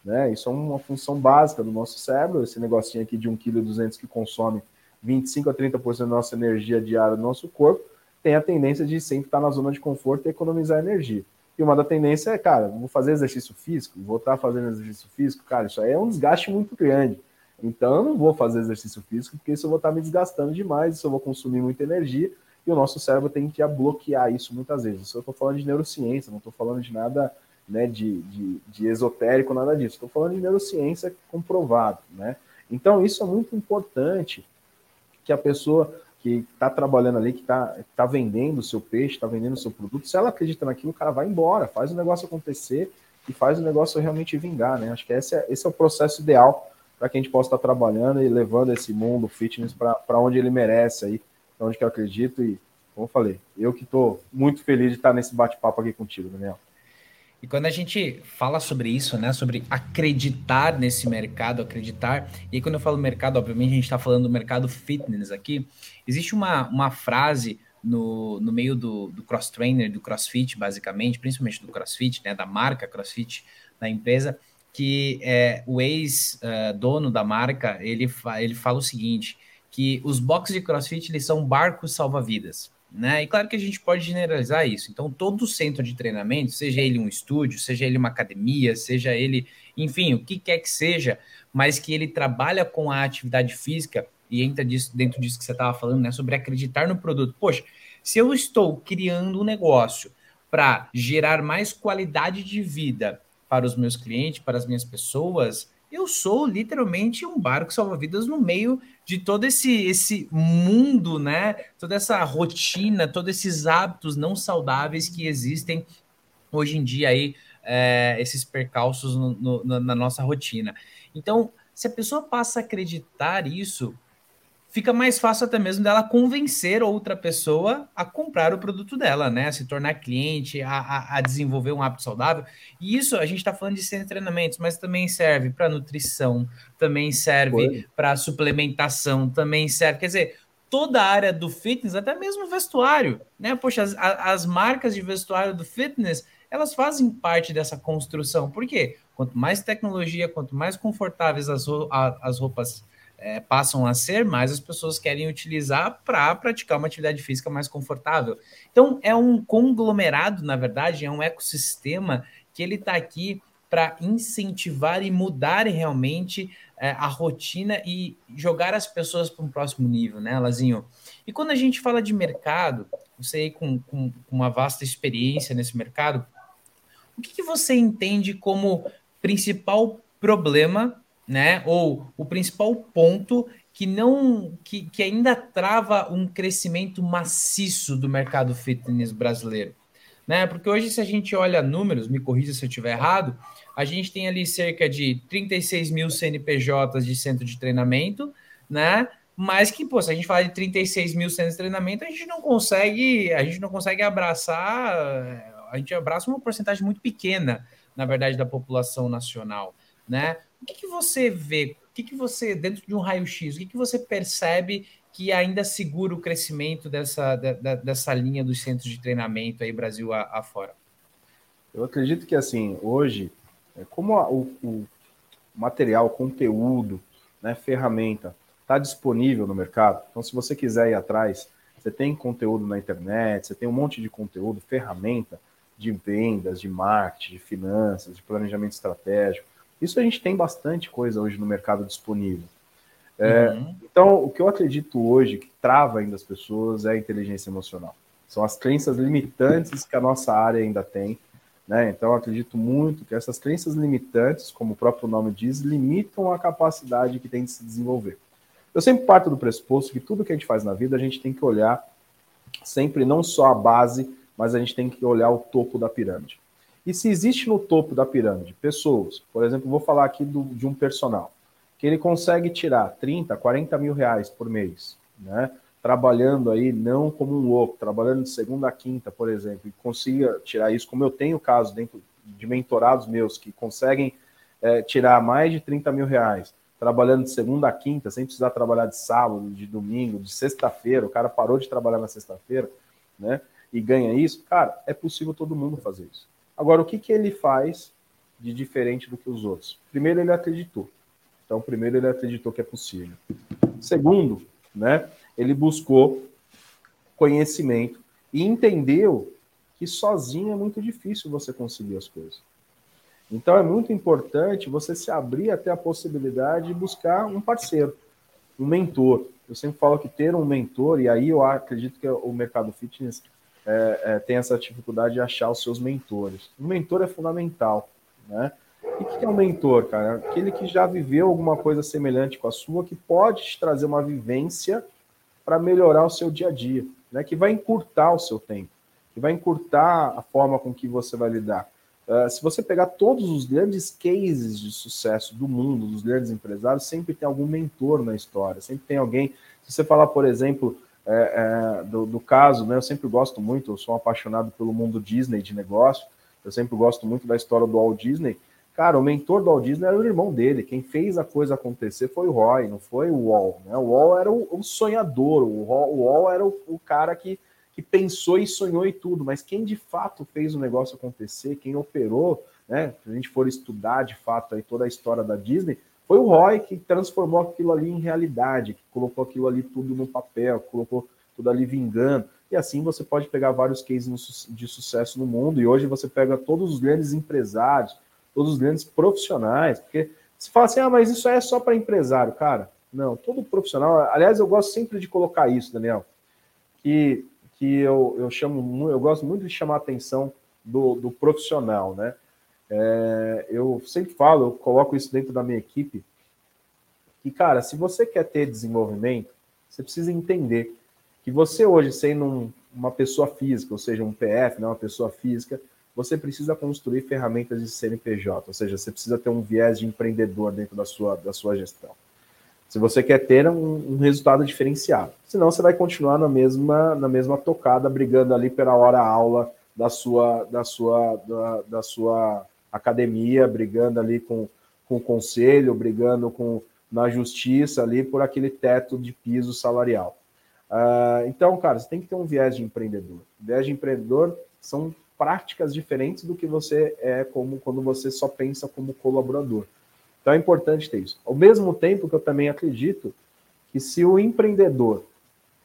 Speaker 2: Né? Isso é uma função básica do nosso cérebro, esse negocinho aqui de 1,2 kg que consome 25 a 30% da nossa energia diária do nosso corpo, tem a tendência de sempre estar na zona de conforto e economizar energia. E uma da tendência é, cara, vou fazer exercício físico, vou estar fazendo exercício físico, cara, isso aí é um desgaste muito grande. Então eu não vou fazer exercício físico, porque isso eu vou estar me desgastando demais, isso eu vou consumir muita energia, e o nosso cérebro tem que bloquear isso muitas vezes. Isso eu estou falando de neurociência, não estou falando de nada né, de, de, de esotérico, nada disso. Estou falando de neurociência comprovado. Né? Então, isso é muito importante que a pessoa que está trabalhando ali, que está tá vendendo o seu peixe, está vendendo o seu produto, se ela acredita naquilo, o cara vai embora, faz o negócio acontecer e faz o negócio realmente vingar. Né? Acho que esse é, esse é o processo ideal para que a gente possa estar trabalhando e levando esse mundo fitness para onde ele merece aí onde que eu acredito e, como eu falei, eu que estou muito feliz de estar nesse bate-papo aqui contigo, Daniel.
Speaker 1: E quando a gente fala sobre isso, né, sobre acreditar nesse mercado, acreditar, e aí quando eu falo mercado, obviamente a gente está falando do mercado fitness aqui, existe uma, uma frase no, no meio do, do cross-trainer, do crossfit, basicamente, principalmente do crossfit, né, da marca crossfit da empresa, que é, o ex-dono uh, da marca, ele, fa ele fala o seguinte, que os boxes de CrossFit eles são barcos salva-vidas, né? E claro que a gente pode generalizar isso. Então, todo centro de treinamento, seja ele um estúdio, seja ele uma academia, seja ele, enfim, o que quer que seja, mas que ele trabalha com a atividade física e entra disso, dentro disso que você estava falando, né? Sobre acreditar no produto. Poxa, se eu estou criando um negócio para gerar mais qualidade de vida para os meus clientes, para as minhas pessoas, eu sou literalmente um barco salva-vidas no meio de todo esse, esse mundo, né? Toda essa rotina, todos esses hábitos não saudáveis que existem hoje em dia aí, é, esses percalços no, no, na nossa rotina. Então, se a pessoa passa a acreditar isso, fica mais fácil até mesmo dela convencer outra pessoa a comprar o produto dela, né? A se tornar cliente, a, a, a desenvolver um hábito saudável. E isso a gente está falando de ser treinamentos, mas também serve para nutrição, também serve para suplementação, também serve. Quer dizer, toda a área do fitness, até mesmo vestuário, né? Poxa, as, as marcas de vestuário do fitness, elas fazem parte dessa construção. Por quê? Quanto mais tecnologia, quanto mais confortáveis as, as roupas é, passam a ser, mais as pessoas querem utilizar para praticar uma atividade física mais confortável. Então, é um conglomerado, na verdade, é um ecossistema que ele está aqui para incentivar e mudar realmente é, a rotina e jogar as pessoas para um próximo nível, né, Lazinho? E quando a gente fala de mercado, você aí com, com uma vasta experiência nesse mercado, o que, que você entende como principal problema, né? Ou o principal ponto que não que, que ainda trava um crescimento maciço do mercado fitness brasileiro, né? Porque hoje se a gente olha números, me corrija se eu estiver errado, a gente tem ali cerca de 36 mil CNPJs de centro de treinamento, né? Mas que, pô, se a gente fala de 36 mil centros de treinamento, a gente não consegue, a gente não consegue abraçar, a gente abraça uma porcentagem muito pequena, na verdade, da população nacional, né? O que, que você vê? O que, que você, dentro de um raio-x, o que, que você percebe que ainda segura o crescimento dessa, da, dessa linha dos centros de treinamento aí, Brasil afora?
Speaker 2: Eu acredito que, assim, hoje, é, como a, o, o, material, conteúdo, né, ferramenta está disponível no mercado, então se você quiser ir atrás, você tem conteúdo na internet, você tem um monte de conteúdo, ferramenta de vendas, de marketing, de finanças, de planejamento estratégico. Isso a gente tem bastante coisa hoje no mercado disponível. É, uhum. Então, o que eu acredito hoje que trava ainda as pessoas é a inteligência emocional. São as crenças limitantes que a nossa área ainda tem né? Então, acredito muito que essas crenças limitantes, como o próprio nome diz, limitam a capacidade que tem de se desenvolver. Eu sempre parto do pressuposto que tudo que a gente faz na vida, a gente tem que olhar sempre não só a base, mas a gente tem que olhar o topo da pirâmide. E se existe no topo da pirâmide pessoas, por exemplo, vou falar aqui do, de um personal, que ele consegue tirar 30, 40 mil reais por mês, né? trabalhando aí não como um louco, trabalhando de segunda a quinta, por exemplo, e consiga tirar isso, como eu tenho caso dentro de mentorados meus que conseguem é, tirar mais de 30 mil reais, trabalhando de segunda a quinta, sem precisar trabalhar de sábado, de domingo, de sexta-feira, o cara parou de trabalhar na sexta-feira, né? E ganha isso, cara, é possível todo mundo fazer isso. Agora, o que, que ele faz de diferente do que os outros? Primeiro, ele acreditou. Então, primeiro, ele acreditou que é possível. Segundo, né? ele buscou conhecimento e entendeu que sozinho é muito difícil você conseguir as coisas. Então é muito importante você se abrir até a possibilidade de buscar um parceiro, um mentor. Eu sempre falo que ter um mentor, e aí eu acredito que o mercado fitness é, é, tem essa dificuldade de achar os seus mentores. Um mentor é fundamental, né? E o que é um mentor, cara? Aquele que já viveu alguma coisa semelhante com a sua, que pode te trazer uma vivência para melhorar o seu dia a dia, né? que vai encurtar o seu tempo, que vai encurtar a forma com que você vai lidar. Uh, se você pegar todos os grandes cases de sucesso do mundo, dos grandes empresários, sempre tem algum mentor na história, sempre tem alguém. Se você falar, por exemplo, é, é, do, do, caso, né, eu sempre gosto muito, eu sou um apaixonado pelo mundo Disney de negócio, eu sempre gosto muito da história do Walt Disney. Cara, o mentor do Walt Disney era o irmão dele. Quem fez a coisa acontecer foi o Roy, não foi o Wall. Né? O Wall era o, o sonhador, o, o Wall era o, o, cara que, que pensou e sonhou e tudo. Mas quem de fato fez o negócio acontecer, quem operou, né? Se a gente for estudar de fato aí toda a história da Disney, foi o Roy que transformou aquilo ali em realidade, que colocou aquilo ali tudo no papel, colocou tudo ali vingando. E assim você pode pegar vários cases de sucesso no mundo. E hoje você pega todos os grandes empresários todos os grandes profissionais, porque se fala assim, ah, mas isso é só para empresário, cara. Não, todo profissional. Aliás, eu gosto sempre de colocar isso, Daniel, que, que eu, eu chamo, eu gosto muito de chamar a atenção do, do profissional, né? É, eu sempre falo, eu coloco isso dentro da minha equipe, que, cara, se você quer ter desenvolvimento, você precisa entender que você hoje, sendo um, uma pessoa física, ou seja, um PF, né, uma pessoa física, você precisa construir ferramentas de CNPJ, ou seja, você precisa ter um viés de empreendedor dentro da sua, da sua gestão. Se você quer ter um, um resultado diferenciado. Senão você vai continuar na mesma, na mesma tocada, brigando ali pela hora aula da sua, da sua, da, da sua academia, brigando ali com, com o conselho, brigando com na justiça ali por aquele teto de piso salarial. Uh, então, cara, você tem que ter um viés de empreendedor. O viés de empreendedor são práticas diferentes do que você é como quando você só pensa como colaborador. Então é importante ter isso. Ao mesmo tempo que eu também acredito que se o empreendedor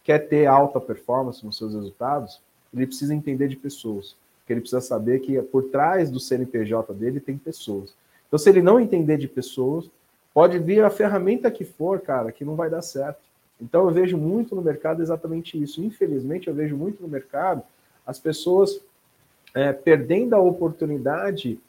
Speaker 2: quer ter alta performance nos seus resultados, ele precisa entender de pessoas. Porque ele precisa saber que por trás do CNPJ dele tem pessoas. Então, se ele não entender de pessoas, pode vir a ferramenta que for, cara, que não vai dar certo. Então, eu vejo muito no mercado exatamente isso. Infelizmente, eu vejo muito no mercado as pessoas é, perdendo a oportunidade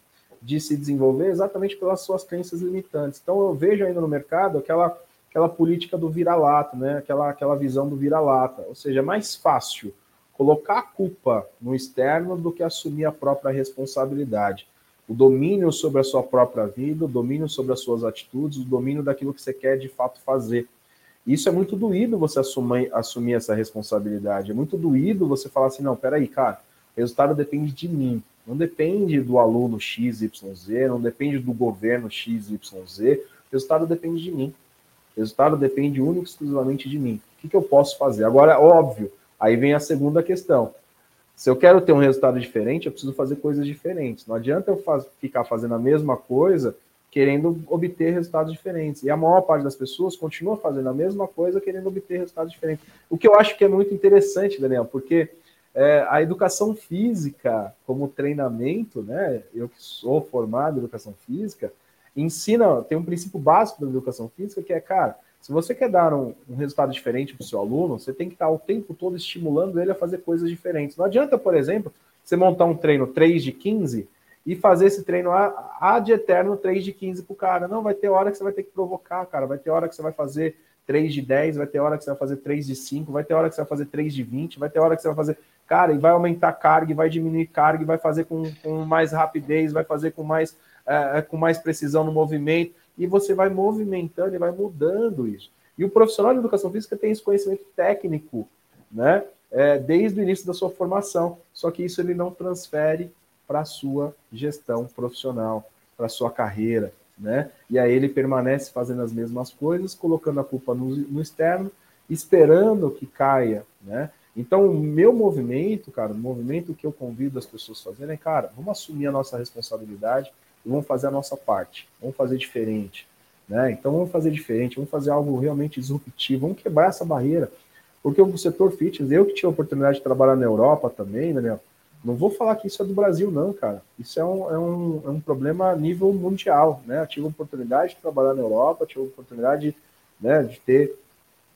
Speaker 2: de se desenvolver exatamente pelas suas crenças limitantes. Então eu vejo ainda no mercado aquela, aquela política do vira-lata, né? aquela, aquela visão do vira-lata. Ou seja, é mais fácil colocar a culpa no externo do que assumir a própria responsabilidade. O domínio sobre a sua própria vida, o domínio sobre as suas atitudes, o domínio daquilo que você quer de fato fazer. Isso é muito doído você assumir, assumir essa responsabilidade. É muito doído você falar assim, não, peraí, cara, o resultado depende de mim. Não depende do aluno XYZ, não depende do governo XYZ, o resultado depende de mim. O resultado depende único e exclusivamente de mim. O que, que eu posso fazer? Agora, óbvio, aí vem a segunda questão. Se eu quero ter um resultado diferente, eu preciso fazer coisas diferentes. Não adianta eu faz, ficar fazendo a mesma coisa querendo obter resultados diferentes. E a maior parte das pessoas continua fazendo a mesma coisa querendo obter resultados diferentes. O que eu acho que é muito interessante, Daniel, porque é, a educação física como treinamento, né? Eu que sou formado em educação física, ensina, tem um princípio básico da educação física que é, cara, se você quer dar um, um resultado diferente para o seu aluno, você tem que estar o tempo todo estimulando ele a fazer coisas diferentes. Não adianta, por exemplo, você montar um treino 3 de 15 e fazer esse treino a, de eterno 3 de 15 para o cara. Não, vai ter hora que você vai ter que provocar, cara. Vai ter hora que você vai fazer 3 de 10, vai ter hora que você vai fazer 3 de 5, vai ter hora que você vai fazer 3 de 20, vai ter hora que você vai fazer cara, e vai aumentar carga, e vai diminuir carga, e vai fazer com, com mais rapidez, vai fazer com mais, é, com mais precisão no movimento, e você vai movimentando e vai mudando isso. E o profissional de educação física tem esse conhecimento técnico, né? É, desde o início da sua formação, só que isso ele não transfere para a sua gestão profissional, para a sua carreira, né? E aí ele permanece fazendo as mesmas coisas, colocando a culpa no, no externo, esperando que caia, né? Então, o meu movimento, cara, o movimento que eu convido as pessoas a fazerem é, cara, vamos assumir a nossa responsabilidade vamos fazer a nossa parte, vamos fazer diferente, né? Então, vamos fazer diferente, vamos fazer algo realmente disruptivo, vamos quebrar essa barreira, porque o setor fitness, eu que tive a oportunidade de trabalhar na Europa também, Daniel, não vou falar que isso é do Brasil, não, cara. Isso é um, é um, é um problema a nível mundial, né? Eu tive a oportunidade de trabalhar na Europa, tive a oportunidade né, de ter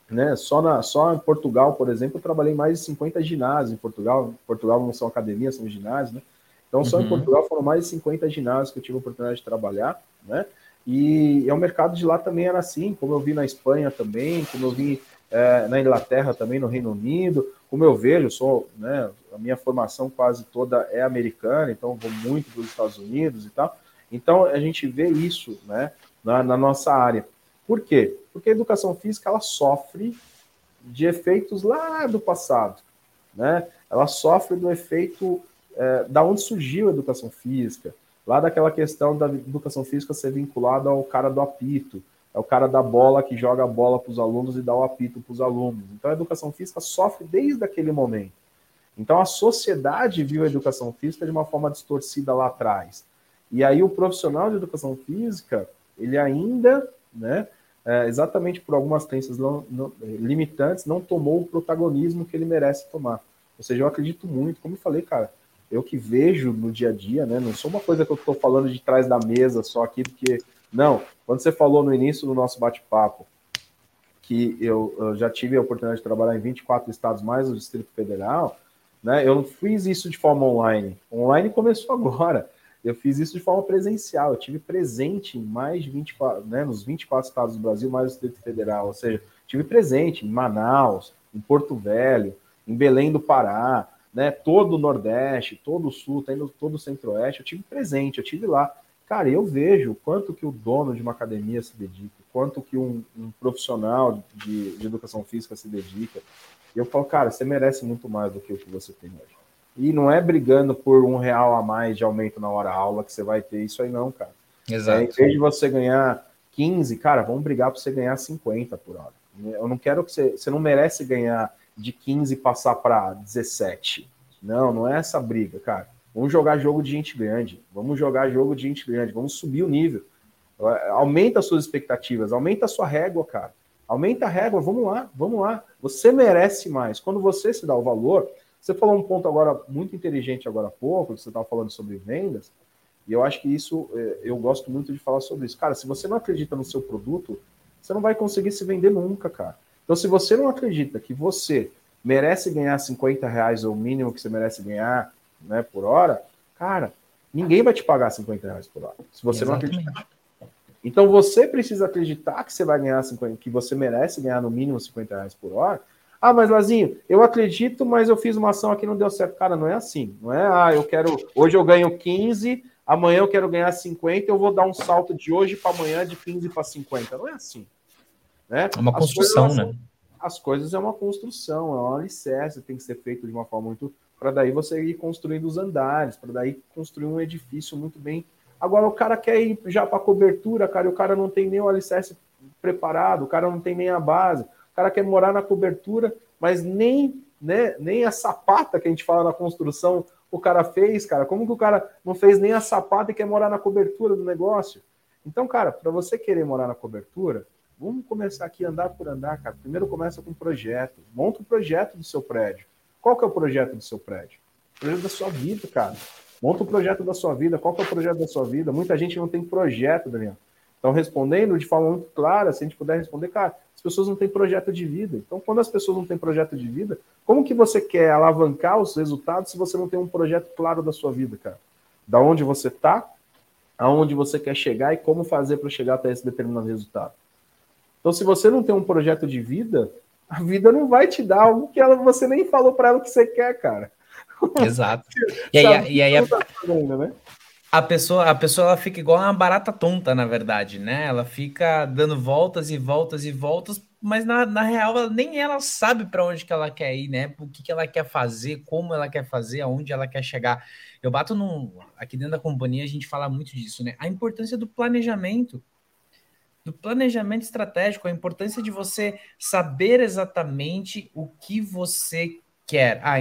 Speaker 2: né? Só, na, só em Portugal, por exemplo, eu trabalhei mais de 50 ginásios em Portugal. Portugal não são academias, são ginásios, né? Então, só uhum. em Portugal foram mais de 50 ginásios que eu tive a oportunidade de trabalhar, né? E, o mercado de lá também era assim, como eu vi na Espanha também, como eu vi é, na Inglaterra também, no Reino Unido, como eu vejo, sou, né, a minha formação quase toda é americana, então vou muito para os Estados Unidos e tal. Então a gente vê isso, né, na, na nossa área. Por quê? Porque a educação física ela sofre de efeitos lá do passado, né? Ela sofre do efeito é, da onde surgiu a educação física, lá daquela questão da educação física ser vinculada ao cara do apito, é o cara da bola que joga a bola para os alunos e dá o apito para os alunos. Então a educação física sofre desde aquele momento. Então a sociedade viu a educação física de uma forma distorcida lá atrás. E aí o profissional de educação física, ele ainda, né, é, exatamente por algumas crenças não, não, limitantes, não tomou o protagonismo que ele merece tomar. Ou seja, eu acredito muito, como eu falei, cara, eu que vejo no dia a dia, né? Não sou uma coisa que eu estou falando de trás da mesa só aqui, porque. Não, quando você falou no início do nosso bate-papo que eu, eu, já tive a oportunidade de trabalhar em 24 estados mais o Distrito Federal, né? Eu não fiz isso de forma online. Online começou agora eu fiz isso de forma presencial. Eu tive presente em mais de 24, né, nos 24 estados do Brasil, mais o Distrito Federal. Ou seja, tive presente em Manaus, em Porto Velho, em Belém do Pará, né, todo o Nordeste, todo o Sul, todo o Centro-Oeste. Eu tive presente, eu tive lá. Cara, eu vejo o quanto que o dono de uma academia se dedica, quanto que um, um profissional de, de educação física se dedica. E eu falo, cara, você merece muito mais do que o que você tem hoje. E não é brigando por um real a mais de aumento na hora aula que você vai ter isso aí, não, cara. Exato. É, em vez de você ganhar 15, cara, vamos brigar para você ganhar 50 por hora. Eu não quero que você. Você não merece ganhar de 15 e passar para 17. Não, não é essa briga, cara. Vamos jogar jogo de gente grande. Vamos jogar jogo de gente grande. Vamos subir o nível. Aumenta as suas expectativas, aumenta a sua régua, cara. Aumenta a régua, vamos lá, vamos lá. Você merece mais. Quando você se dá o valor, você falou um ponto agora muito inteligente agora há pouco, você estava falando sobre vendas, e eu acho que isso, é, eu gosto muito de falar sobre isso. Cara, se você não acredita no seu produto, você não vai conseguir se vender nunca, cara. Então, se você não acredita que você merece ganhar 50 reais ou o mínimo que você merece ganhar né, por hora, cara, ninguém vai te pagar 50 reais por hora, se você Exatamente. não acreditar. Então você precisa acreditar que você vai ganhar 50, que você merece ganhar no mínimo 50 reais por hora. Ah, mas Lazinho, eu acredito, mas eu fiz uma ação aqui não deu certo. Cara, não é assim. Não é, ah, eu quero. Hoje eu ganho 15, amanhã eu quero ganhar 50, eu vou dar um salto de hoje para amanhã de 15 para 50. Não é assim. Né?
Speaker 1: É uma As construção, coisas, né?
Speaker 2: As coisas é uma construção, é um alicerce, tem que ser feito de uma forma muito. Para daí você ir construindo os andares, para daí construir um edifício muito bem Agora o cara quer ir já para cobertura, cara, e o cara não tem nem o alicerce preparado, o cara não tem nem a base, o cara quer morar na cobertura, mas nem, né, nem a sapata que a gente fala na construção o cara fez, cara. Como que o cara não fez nem a sapata e quer morar na cobertura do negócio? Então, cara, para você querer morar na cobertura, vamos começar aqui andar por andar, cara. Primeiro começa com um projeto. Monta o um projeto do seu prédio. Qual que é o projeto do seu prédio? O projeto da sua vida, cara. Monta o projeto da sua vida. Qual que é o projeto da sua vida? Muita gente não tem projeto, Daniel. Então, respondendo de forma muito clara, se a gente puder responder, cara, as pessoas não têm projeto de vida. Então, quando as pessoas não têm projeto de vida, como que você quer alavancar os resultados se você não tem um projeto claro da sua vida, cara? Da onde você está, aonde você quer chegar e como fazer para chegar até esse determinado resultado. Então, se você não tem um projeto de vida, a vida não vai te dar algo que ela, você nem falou para ela que você quer, cara.
Speaker 1: Exato. E aí, e aí a, né? a, pessoa, a pessoa ela fica igual uma barata tonta, na verdade, né? Ela fica dando voltas e voltas e voltas, mas na, na real ela, nem ela sabe para onde que ela quer ir, né? O que, que ela quer fazer, como ela quer fazer, aonde ela quer chegar. Eu bato num. Aqui dentro da companhia a gente fala muito disso, né? A importância do planejamento do planejamento estratégico, a importância de você saber exatamente o que você quer. Ah,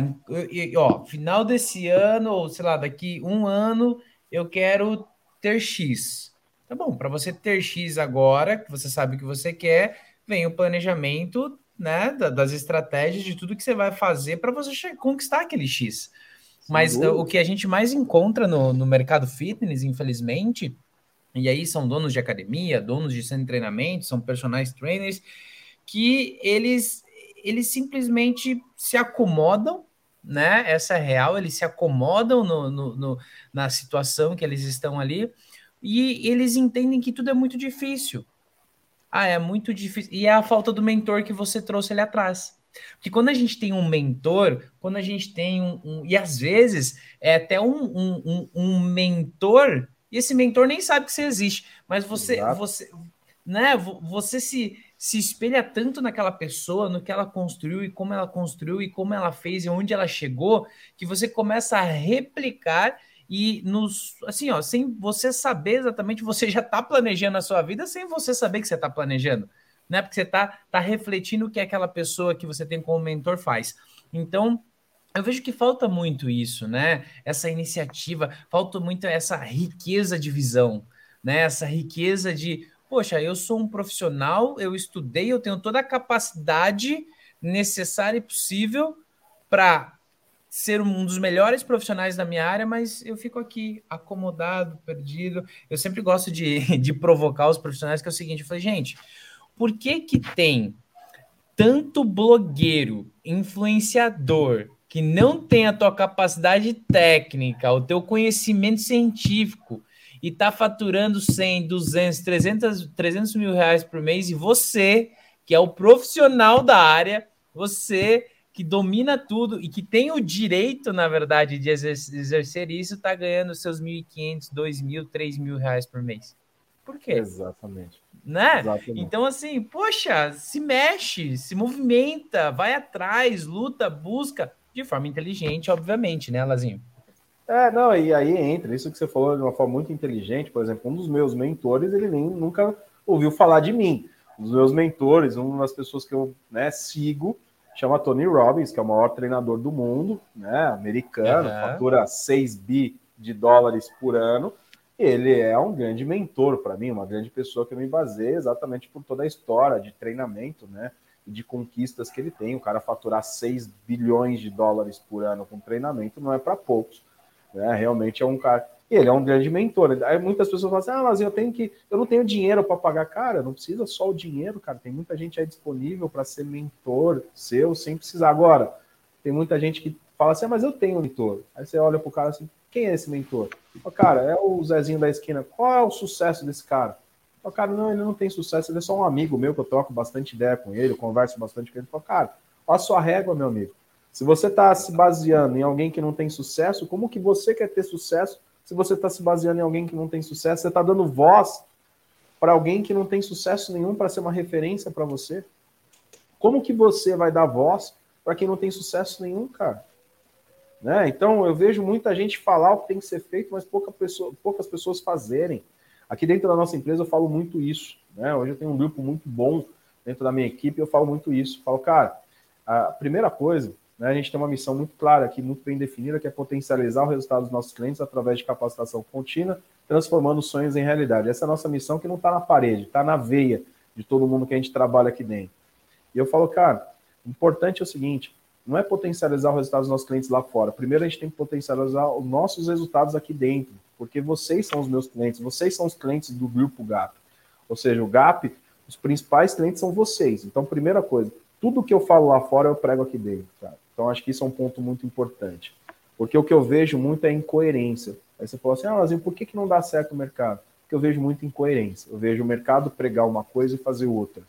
Speaker 1: ó, final desse ano, ou sei lá, daqui um ano, eu quero ter X. Tá bom, para você ter X agora, que você sabe o que você quer, vem o planejamento, né, das estratégias de tudo que você vai fazer para você conquistar aquele X. Mas o que a gente mais encontra no, no mercado fitness, infelizmente, e aí são donos de academia, donos de centro de treinamento, são personagens trainers, que eles eles simplesmente se acomodam, né? Essa é real, eles se acomodam no, no, no, na situação que eles estão ali e eles entendem que tudo é muito difícil. Ah, é muito difícil. E é a falta do mentor que você trouxe ali atrás. Porque quando a gente tem um mentor, quando a gente tem um. um e às vezes é até um, um, um, mentor, e esse mentor nem sabe que você existe, mas você, você, né, você se, se espelha tanto naquela pessoa, no que ela construiu e como ela construiu e como ela fez e onde ela chegou, que você começa a replicar e nos assim, ó, sem você saber exatamente, você já está planejando a sua vida sem você saber que você está planejando, né? Porque você está tá refletindo o que aquela pessoa que você tem como mentor faz. Então, eu vejo que falta muito isso, né? Essa iniciativa, falta muito essa riqueza de visão, né? Essa riqueza de poxa, eu sou um profissional, eu estudei, eu tenho toda a capacidade necessária e possível para ser um dos melhores profissionais da minha área, mas eu fico aqui acomodado, perdido. Eu sempre gosto de, de provocar os profissionais, que é o seguinte: eu falei, gente, por que que tem tanto blogueiro, influenciador, que não tem a tua capacidade técnica, o teu conhecimento científico, e está faturando 100, 200, 300, 300 mil reais por mês, e você, que é o profissional da área, você que domina tudo e que tem o direito, na verdade, de exercer isso, está ganhando seus 1.500, 2.000, 3.000 reais por mês. Por quê?
Speaker 2: Exatamente.
Speaker 1: Né? Exatamente. Então, assim, poxa, se mexe, se movimenta, vai atrás, luta, busca, de forma inteligente, obviamente, né, Lazinho?
Speaker 2: É, não, e aí entra isso que você falou de uma forma muito inteligente. Por exemplo, um dos meus mentores, ele nem nunca ouviu falar de mim. Um dos meus mentores, uma das pessoas que eu né, sigo, chama Tony Robbins, que é o maior treinador do mundo, né, americano, uhum. fatura 6 bi de dólares por ano. Ele é um grande mentor para mim, uma grande pessoa que eu me baseio exatamente por toda a história de treinamento, né? De conquistas que ele tem. O cara faturar 6 bilhões de dólares por ano com treinamento não é para poucos. Né? Realmente é um cara. E ele é um grande mentor. Aí muitas pessoas falam assim: ah, mas eu tenho que. Eu não tenho dinheiro para pagar. Cara, não precisa só o dinheiro, cara. Tem muita gente aí disponível para ser mentor seu sem precisar. Agora, tem muita gente que fala assim: ah, mas eu tenho mentor. Aí você olha pro cara assim: Quem é esse mentor? Cara, é o Zezinho da esquina. Qual é o sucesso desse cara? O cara, não, ele não tem sucesso, ele é só um amigo meu que eu troco bastante ideia com ele, converso bastante com ele. Falo, cara, olha a sua régua, meu amigo. Se você está se baseando em alguém que não tem sucesso, como que você quer ter sucesso se você está se baseando em alguém que não tem sucesso? Você está dando voz para alguém que não tem sucesso nenhum para ser uma referência para você? Como que você vai dar voz para quem não tem sucesso nenhum, cara? Né? Então, eu vejo muita gente falar o que tem que ser feito, mas pouca pessoa, poucas pessoas fazerem. Aqui dentro da nossa empresa eu falo muito isso. Né? Hoje eu tenho um grupo muito bom dentro da minha equipe eu falo muito isso. Eu falo, cara, a primeira coisa né? A gente tem uma missão muito clara aqui, muito bem definida, que é potencializar o resultado dos nossos clientes através de capacitação contínua, transformando sonhos em realidade. Essa é a nossa missão que não está na parede, está na veia de todo mundo que a gente trabalha aqui dentro. E eu falo, cara, o importante é o seguinte: não é potencializar o resultado dos nossos clientes lá fora. Primeiro a gente tem que potencializar os nossos resultados aqui dentro, porque vocês são os meus clientes, vocês são os clientes do grupo GAP. Ou seja, o GAP, os principais clientes são vocês. Então, primeira coisa, tudo que eu falo lá fora eu prego aqui dentro, cara. Então, acho que isso é um ponto muito importante. Porque o que eu vejo muito é incoerência. Aí você fala assim, ah, Lazinho, por que, que não dá certo o mercado? Porque eu vejo muita incoerência. Eu vejo o mercado pregar uma coisa e fazer outra.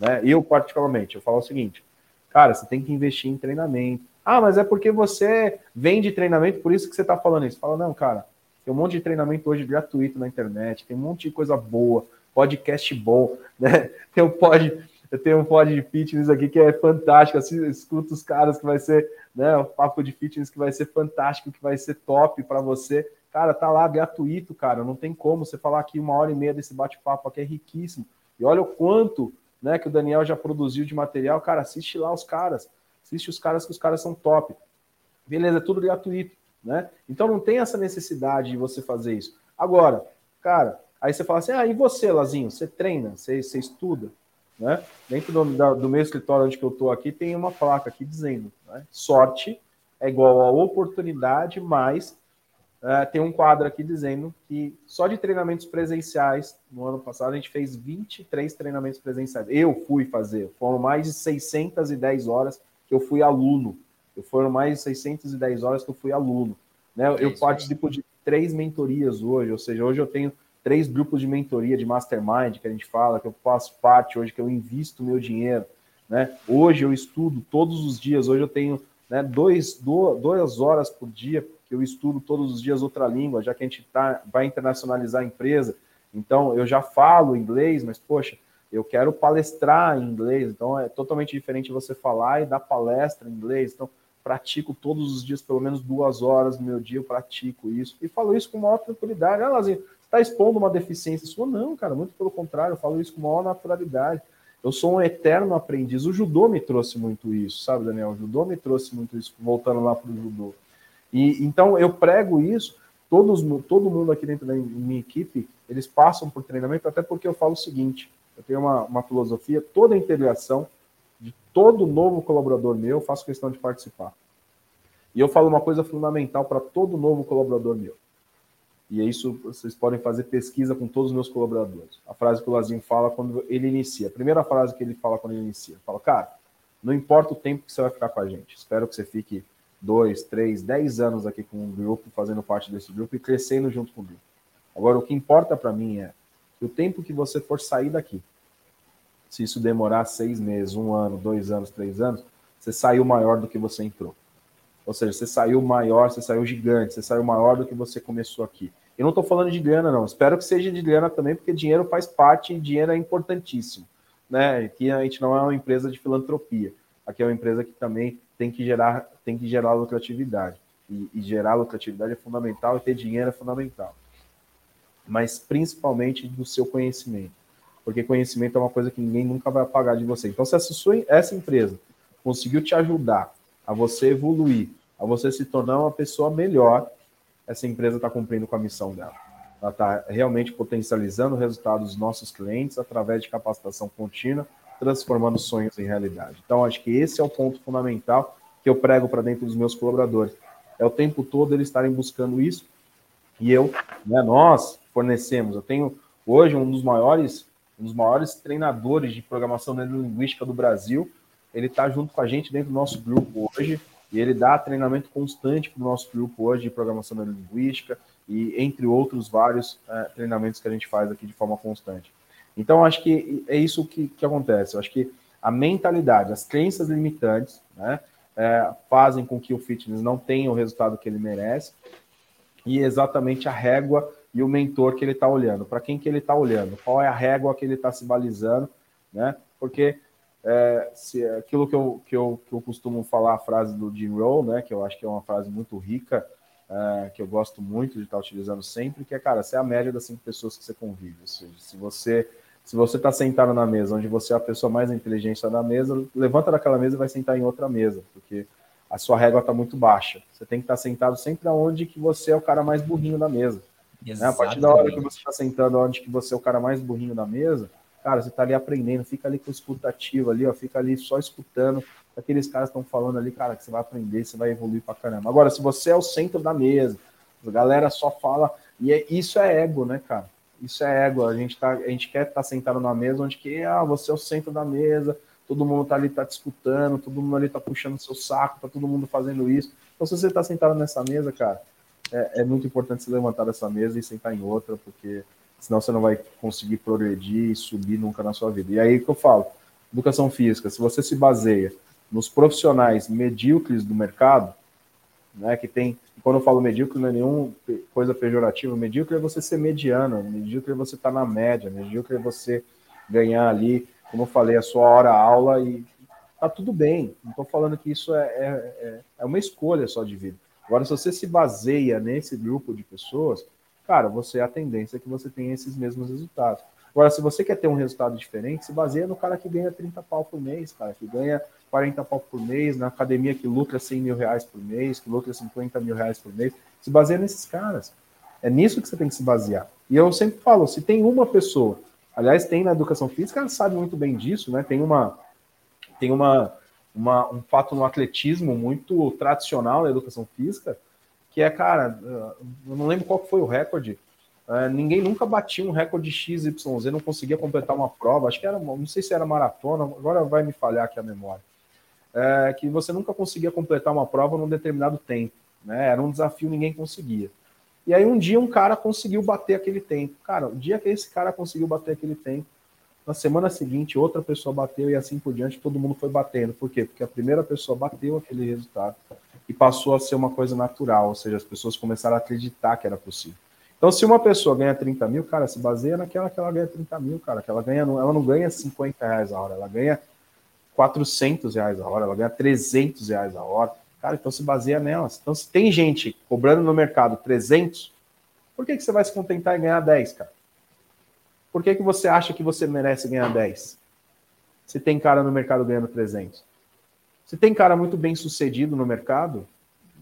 Speaker 2: Né? Eu, particularmente, eu falo o seguinte, cara, você tem que investir em treinamento. Ah, mas é porque você vende treinamento, por isso que você está falando isso. Fala, não, cara, tem um monte de treinamento hoje gratuito na internet, tem um monte de coisa boa, podcast bom, né? Tem o pod eu tenho um pod de fitness aqui que é fantástico. Assim, escuta os caras que vai ser, né? O papo de fitness que vai ser fantástico, que vai ser top para você. Cara, tá lá gratuito, cara. Não tem como você falar aqui uma hora e meia desse bate-papo aqui, é riquíssimo. E olha o quanto né, que o Daniel já produziu de material. Cara, assiste lá os caras. Assiste os caras que os caras são top. Beleza, é tudo gratuito, né? Então não tem essa necessidade de você fazer isso. Agora, cara, aí você fala assim: ah, e você, Lazinho? Você treina? Você, você estuda? Né? Dentro do, do meu escritório onde eu estou aqui, tem uma placa aqui dizendo: né? sorte é igual a oportunidade, mais uh, tem um quadro aqui dizendo que só de treinamentos presenciais, no ano passado, a gente fez 23 treinamentos presenciais. Eu fui fazer, foram mais de 610 horas que eu fui aluno. Eu foram mais de 610 horas que eu fui aluno. Né? Eu é participo de três mentorias hoje, ou seja, hoje eu tenho três grupos de mentoria, de mastermind, que a gente fala, que eu faço parte hoje, que eu invisto meu dinheiro. Né? Hoje eu estudo todos os dias, hoje eu tenho né, dois, duas horas por dia que eu estudo todos os dias outra língua, já que a gente tá, vai internacionalizar a empresa. Então, eu já falo inglês, mas, poxa, eu quero palestrar em inglês. Então, é totalmente diferente você falar e dar palestra em inglês. Então, pratico todos os dias, pelo menos duas horas do meu dia, eu pratico isso. E falo isso com maior tranquilidade. Ah, Lazinho, está expondo uma deficiência sua? Não, cara, muito pelo contrário, eu falo isso com maior naturalidade. Eu sou um eterno aprendiz. O judô me trouxe muito isso, sabe, Daniel? O judô me trouxe muito isso, voltando lá para o judô. E então eu prego isso. Todos, todo mundo aqui dentro da minha equipe, eles passam por treinamento, até porque eu falo o seguinte: eu tenho uma, uma filosofia, toda integração de todo novo colaborador meu, eu faço questão de participar. E eu falo uma coisa fundamental para todo novo colaborador meu. E é isso vocês podem fazer pesquisa com todos os meus colaboradores. A frase que o Lazinho fala quando ele inicia. A primeira frase que ele fala quando ele inicia. Fala, cara, não importa o tempo que você vai ficar com a gente. Espero que você fique dois, três, dez anos aqui com o grupo, fazendo parte desse grupo e crescendo junto com o grupo. Agora, o que importa para mim é que o tempo que você for sair daqui, se isso demorar seis meses, um ano, dois anos, três anos, você saiu maior do que você entrou. Ou seja, você saiu maior, você saiu gigante, você saiu maior do que você começou aqui. Eu não estou falando de grana, não. Espero que seja de grana também, porque dinheiro faz parte e dinheiro é importantíssimo. Né? Aqui a gente não é uma empresa de filantropia. Aqui é uma empresa que também tem que gerar, tem que gerar lucratividade. E, e gerar lucratividade é fundamental e ter dinheiro é fundamental. Mas principalmente do seu conhecimento. Porque conhecimento é uma coisa que ninguém nunca vai pagar de você. Então, se essa, sua, essa empresa conseguiu te ajudar a você evoluir, a você se tornar uma pessoa melhor, essa empresa está cumprindo com a missão dela. Ela está realmente potencializando o resultado dos nossos clientes através de capacitação contínua, transformando sonhos em realidade. Então, acho que esse é o ponto fundamental que eu prego para dentro dos meus colaboradores. É o tempo todo eles estarem buscando isso e eu, né, nós fornecemos. Eu tenho hoje um dos maiores, um dos maiores treinadores de programação neurolinguística do Brasil, ele está junto com a gente dentro do nosso grupo hoje. e ele dá treinamento constante para o nosso grupo hoje de programação linguística e entre outros vários é, treinamentos que a gente faz aqui de forma constante. Então, acho que é isso que, que acontece. Eu acho que a mentalidade, as crenças limitantes, né, é, fazem com que o fitness não tenha o resultado que ele merece e exatamente a régua e o mentor que ele está olhando. Para quem que ele está olhando? Qual é a régua que ele está se balizando? Né? Porque é, se, aquilo que eu, que, eu, que eu costumo falar, a frase do Jim Rohn, né, que eu acho que é uma frase muito rica, é, que eu gosto muito de estar tá utilizando sempre, que é, cara, você é a média das cinco pessoas que você convive. Ou seja, se você se você está sentado na mesa, onde você é a pessoa mais inteligente da mesa, levanta daquela mesa e vai sentar em outra mesa, porque a sua régua está muito baixa. Você tem que estar tá sentado sempre aonde que você é o cara mais burrinho da mesa. Né? A partir da hora que você está sentado onde que você é o cara mais burrinho da mesa, cara, você está ali aprendendo, fica ali com escutativo ali, ó, fica ali só escutando aqueles caras estão falando ali, cara, que você vai aprender, você vai evoluir pra caramba. Agora, se você é o centro da mesa, a galera só fala, e é, isso é ego, né, cara? Isso é ego. A gente, tá, a gente quer estar tá sentado na mesa onde que, ah, você é o centro da mesa, todo mundo tá ali, tá disputando, todo mundo ali tá puxando seu saco, tá todo mundo fazendo isso. Então, se você tá sentado nessa mesa, cara, é, é muito importante se levantar dessa mesa e sentar em outra, porque senão você não vai conseguir progredir e subir nunca na sua vida. E aí que eu falo, educação física, se você se baseia nos profissionais medíocres do mercado, né, que tem, quando eu falo medíocre, não é nenhuma coisa pejorativa, medíocre é você ser mediano, medíocre é você estar tá na média, medíocre é você ganhar ali, como eu falei, a sua hora aula e tá tudo bem. Não estou falando que isso é, é, é, é uma escolha só de vida. Agora, se você se baseia nesse grupo de pessoas, cara, você a tendência é que você tenha esses mesmos resultados. Agora, se você quer ter um resultado diferente, se baseia no cara que ganha 30 pau por mês, cara, que ganha 40 pau por mês, na academia que lucra 100 mil reais por mês, que lucra 50 mil reais por mês. Se baseia nesses caras. É nisso que você tem que se basear. E eu sempre falo, se tem uma pessoa, aliás, tem na educação física, ela sabe muito bem disso, né? Tem uma tem uma, uma um fato no atletismo muito tradicional na educação física, que é, cara, eu não lembro qual foi o recorde, é, ninguém nunca batia um recorde XYZ, não conseguia completar uma prova, acho que era, não sei se era maratona, agora vai me falhar aqui a memória é, que você nunca conseguia completar uma prova num determinado tempo. Né? Era um desafio, ninguém conseguia. E aí um dia um cara conseguiu bater aquele tempo. Cara, o dia que esse cara conseguiu bater aquele tempo, na semana seguinte outra pessoa bateu e assim por diante, todo mundo foi batendo. Por quê? Porque a primeira pessoa bateu aquele resultado e passou a ser uma coisa natural, ou seja, as pessoas começaram a acreditar que era possível. Então, se uma pessoa ganha 30 mil, cara, se baseia naquela que ela ganha 30 mil, cara, que ela ganha, ela não ganha 50 reais a hora, ela ganha 400 reais a hora, ela ganha 300 reais a hora. Cara, então se baseia nelas. Então, se tem gente cobrando no mercado 300, por que, que você vai se contentar em ganhar 10, cara? Por que, que você acha que você merece ganhar 10? Se tem cara no mercado ganhando 300. Se tem cara muito bem sucedido no mercado,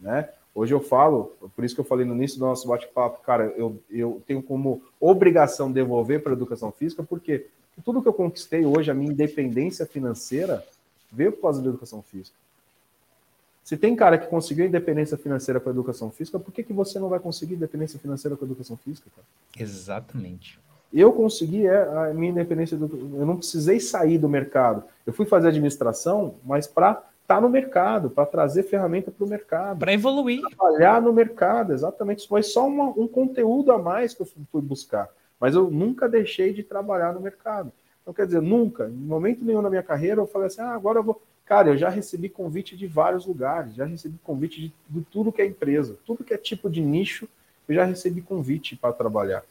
Speaker 2: né? Hoje eu falo, por isso que eu falei no início do nosso bate-papo, cara, eu, eu tenho como obrigação devolver para a educação física, porque tudo que eu conquistei hoje, a minha independência financeira, veio por causa da educação física. Se tem cara que conseguiu independência financeira com a educação física, por que, que você não vai conseguir independência financeira com a educação física? Cara?
Speaker 1: Exatamente.
Speaker 2: Eu consegui é, a minha independência, do, eu não precisei sair do mercado. Eu fui fazer administração, mas para estar tá no mercado, para trazer ferramenta para o mercado.
Speaker 1: Para evoluir.
Speaker 2: Trabalhar no mercado, exatamente. Isso foi só uma, um conteúdo a mais que eu fui buscar mas eu nunca deixei de trabalhar no mercado. Então, quer dizer, nunca, em momento nenhum na minha carreira, eu falei assim: ah, agora eu vou. Cara, eu já recebi convite de vários lugares, já recebi convite de, de tudo que é empresa, tudo que é tipo de nicho, eu já recebi convite para trabalhar.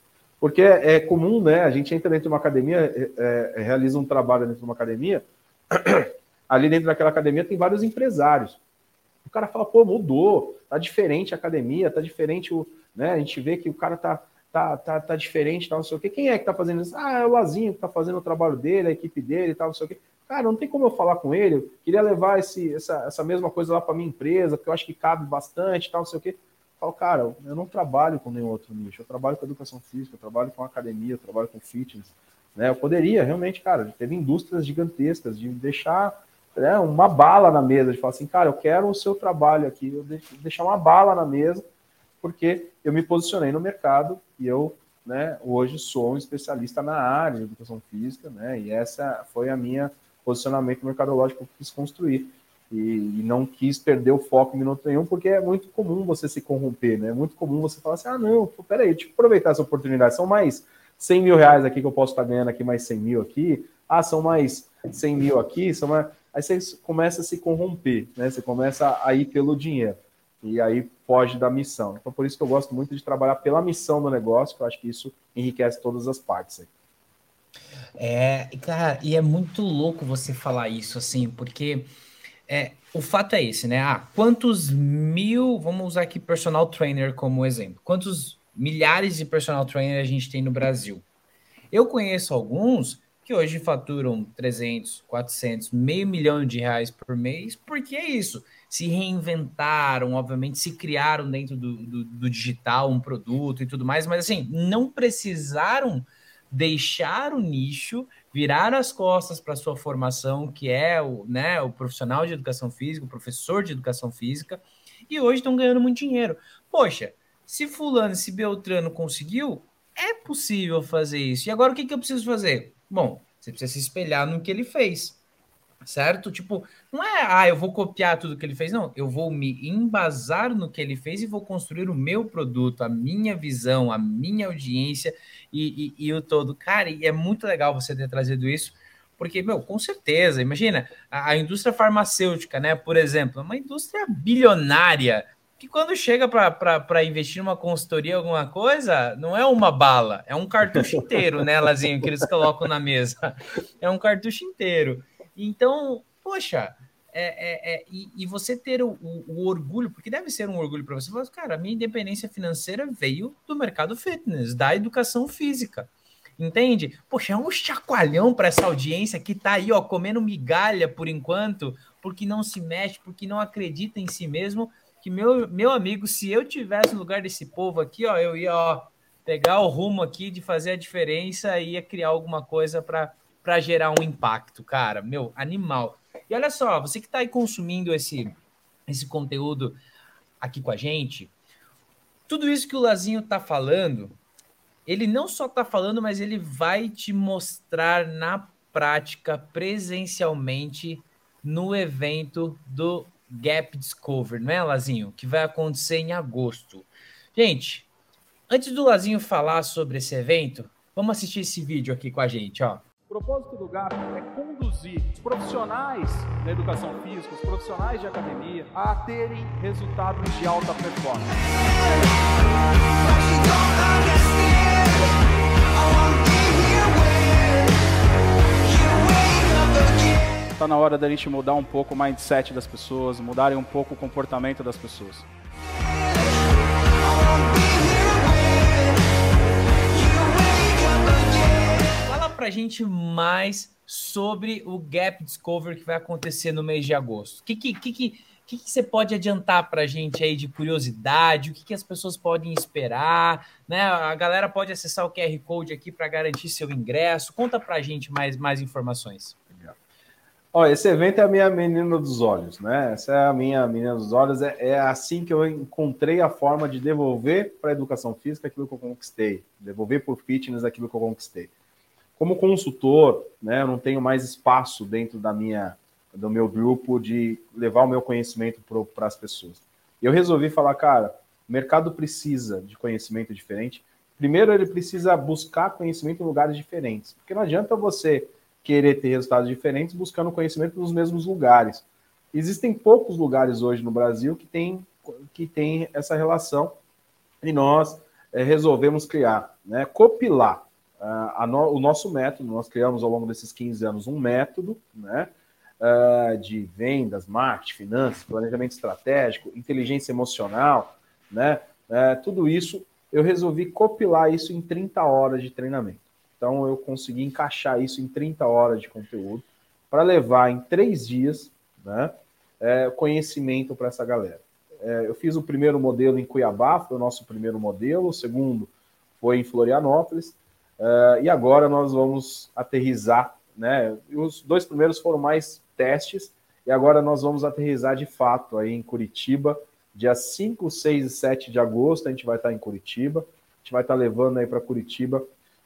Speaker 2: Porque é, comum, né? A gente entra dentro de uma academia, é, é, realiza um trabalho dentro de uma academia, ali dentro daquela academia tem vários empresários. O cara fala, pô, mudou, tá diferente a academia, tá diferente o. Né? A gente vê que o cara tá tá, tá, tá diferente, tal, não sei o quê. Quem é que tá fazendo isso? Ah, é o Lazinho que tá fazendo o trabalho dele, a equipe dele tal, não sei o quê. Cara, não tem como eu falar com ele. Eu queria levar esse, essa, essa mesma coisa lá para minha empresa, porque eu acho que cabe bastante, tal, não sei o quê. Falo, cara, eu não trabalho com nenhum outro nicho. Eu trabalho com educação física, eu trabalho com academia, eu trabalho com fitness. Né? Eu poderia, realmente, cara, teve indústrias gigantescas de deixar né, uma bala na mesa, de falar assim, cara, eu quero o seu trabalho aqui, eu deixar uma bala na mesa porque eu me posicionei no mercado e eu, né, hoje sou um especialista na área de educação física, né, e essa foi a minha posicionamento mercadológico que eu quis construir. E, e, não quis perder o foco em minuto nenhum, porque é muito comum você se corromper, né? É muito comum você falar assim, ah, não, peraí, deixa eu aproveitar essa oportunidade, são mais 100 mil reais aqui que eu posso estar ganhando aqui, mais 100 mil aqui, ah, são mais 100 mil aqui, são mais... Aí você começa a se corromper, né? Você começa a ir pelo dinheiro, e aí foge da missão. Então, por isso que eu gosto muito de trabalhar pela missão do negócio, que eu acho que isso enriquece todas as partes aí.
Speaker 1: É, cara, e é muito louco você falar isso, assim, porque é, o fato é esse, né? Ah, quantos mil, vamos usar aqui personal trainer como exemplo, quantos milhares de personal trainer a gente tem no Brasil? Eu conheço alguns que hoje faturam 300, 400, meio milhão de reais por mês, porque é isso, se reinventaram, obviamente, se criaram dentro do, do, do digital um produto e tudo mais, mas assim, não precisaram deixar o nicho, virar as costas para sua formação, que é o, né, o profissional de educação física, o professor de educação física, e hoje estão ganhando muito dinheiro. Poxa, se fulano, se Beltrano conseguiu, é possível fazer isso. E agora o que, que eu preciso fazer? Bom, você precisa se espelhar no que ele fez certo? Tipo, não é, ah, eu vou copiar tudo que ele fez, não. Eu vou me embasar no que ele fez e vou construir o meu produto, a minha visão, a minha audiência e, e, e o todo. Cara, e é muito legal você ter trazido isso, porque, meu, com certeza, imagina, a, a indústria farmacêutica, né, por exemplo, é uma indústria bilionária que quando chega para investir numa consultoria, alguma coisa, não é uma bala, é um cartucho inteiro, né, Lazinho, que eles colocam na mesa. É um cartucho inteiro. Então, poxa, é, é, é, e, e, você ter o, o, o, orgulho, porque deve ser um orgulho para você, falar, cara, a minha independência financeira veio do mercado fitness, da educação física. Entende? Poxa, é um chacoalhão para essa audiência que tá aí, ó, comendo migalha por enquanto, porque não se mexe, porque não acredita em si mesmo. Que meu, meu amigo, se eu tivesse no lugar desse povo aqui, ó, eu ia, ó, pegar o rumo aqui de fazer a diferença e ia criar alguma coisa para para gerar um impacto, cara. Meu, animal. E olha só, você que está aí consumindo esse, esse conteúdo aqui com a gente, tudo isso que o Lazinho está falando, ele não só está falando, mas ele vai te mostrar na prática, presencialmente, no evento do Gap Discover, não é, Lazinho? Que vai acontecer em agosto. Gente, antes do Lazinho falar sobre esse evento, vamos assistir esse vídeo aqui com a gente, ó.
Speaker 2: O propósito do GAP é conduzir profissionais da educação física, os profissionais de academia, a terem resultados de alta performance. Está na hora da gente mudar um pouco o mindset das pessoas, mudarem um pouco o comportamento das pessoas.
Speaker 1: Para gente mais sobre o Gap Discover que vai acontecer no mês de agosto. O que, que, que, que, que, você pode adiantar para a gente aí de curiosidade? O que, que as pessoas podem esperar? Né? A galera pode acessar o QR Code aqui para garantir seu ingresso. Conta para gente mais, mais informações.
Speaker 2: Olha, esse evento é a minha menina dos olhos, né? Essa é a minha menina dos olhos. É, é assim que eu encontrei a forma de devolver para a educação física aquilo que eu conquistei, devolver para o fitness aquilo que eu conquistei. Como consultor, né, eu não tenho mais espaço dentro da minha, do meu grupo de levar o meu conhecimento para as pessoas. Eu resolvi falar, cara, o mercado precisa de conhecimento diferente. Primeiro, ele precisa buscar conhecimento em lugares diferentes, porque não adianta você querer ter resultados diferentes buscando conhecimento nos mesmos lugares. Existem poucos lugares hoje no Brasil que tem, que tem essa relação e nós é, resolvemos criar, né, copilar Uh, no, o nosso método, nós criamos ao longo desses 15 anos um método né, uh, de vendas, marketing, finanças, planejamento estratégico, inteligência emocional, né, uh, tudo isso eu resolvi compilar isso em 30 horas de treinamento. Então eu consegui encaixar isso em 30 horas de conteúdo para levar em três dias né, é, conhecimento para essa galera. É, eu fiz o primeiro modelo em Cuiabá, foi o nosso primeiro modelo, o segundo foi em Florianópolis, Uh, e agora nós vamos aterrizar, né? Os dois primeiros foram mais testes, e agora nós vamos aterrizar de fato aí em Curitiba, dia 5, 6 e 7 de agosto, a gente vai estar em Curitiba, a gente vai estar levando aí para Curitiba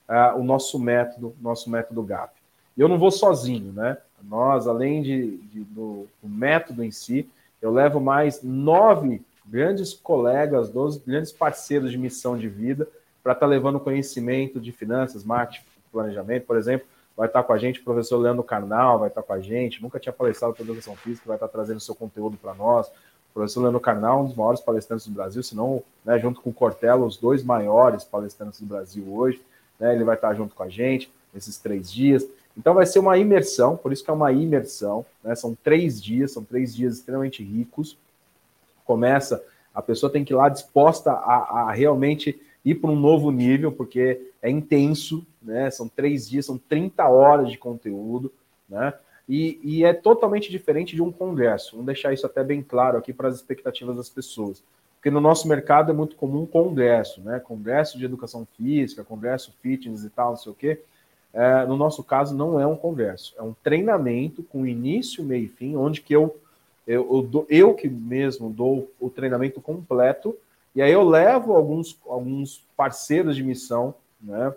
Speaker 2: uh, o nosso método, nosso método GAP. E eu não vou sozinho, né? Nós, além de, de do, do, método em si, eu levo mais nove grandes colegas, 12 grandes parceiros de missão de vida para estar tá levando conhecimento de finanças, marketing, planejamento. Por exemplo, vai estar tá com a gente o professor Leandro Carnal, vai estar tá com a gente, nunca tinha palestrado para educação física, vai estar trazendo seu conteúdo para nós. O professor Leandro Carnal, um dos maiores palestrantes do Brasil, se não, né, junto com o Cortella, os dois maiores palestrantes do Brasil hoje. Né, ele vai estar junto com a gente nesses três dias. Então vai ser uma imersão, por isso que é uma imersão, né? São três dias, são três dias extremamente ricos. Começa, a pessoa tem que ir lá disposta a, a realmente ir para um novo nível, porque é intenso, né? São três dias, são 30 horas de conteúdo, né? E, e, é totalmente diferente de um congresso. Vamos deixar isso até bem claro aqui para as expectativas das pessoas. Porque no nosso mercado é muito comum congresso, né? Congresso de educação física, congresso fitness e tal, não sei o quê. É, no nosso caso, não é um congresso, é um treinamento com início, meio e fim, onde que eu, eu, eu, eu que mesmo dou o treinamento completo, e aí eu levo alguns, alguns parceiros de missão, né,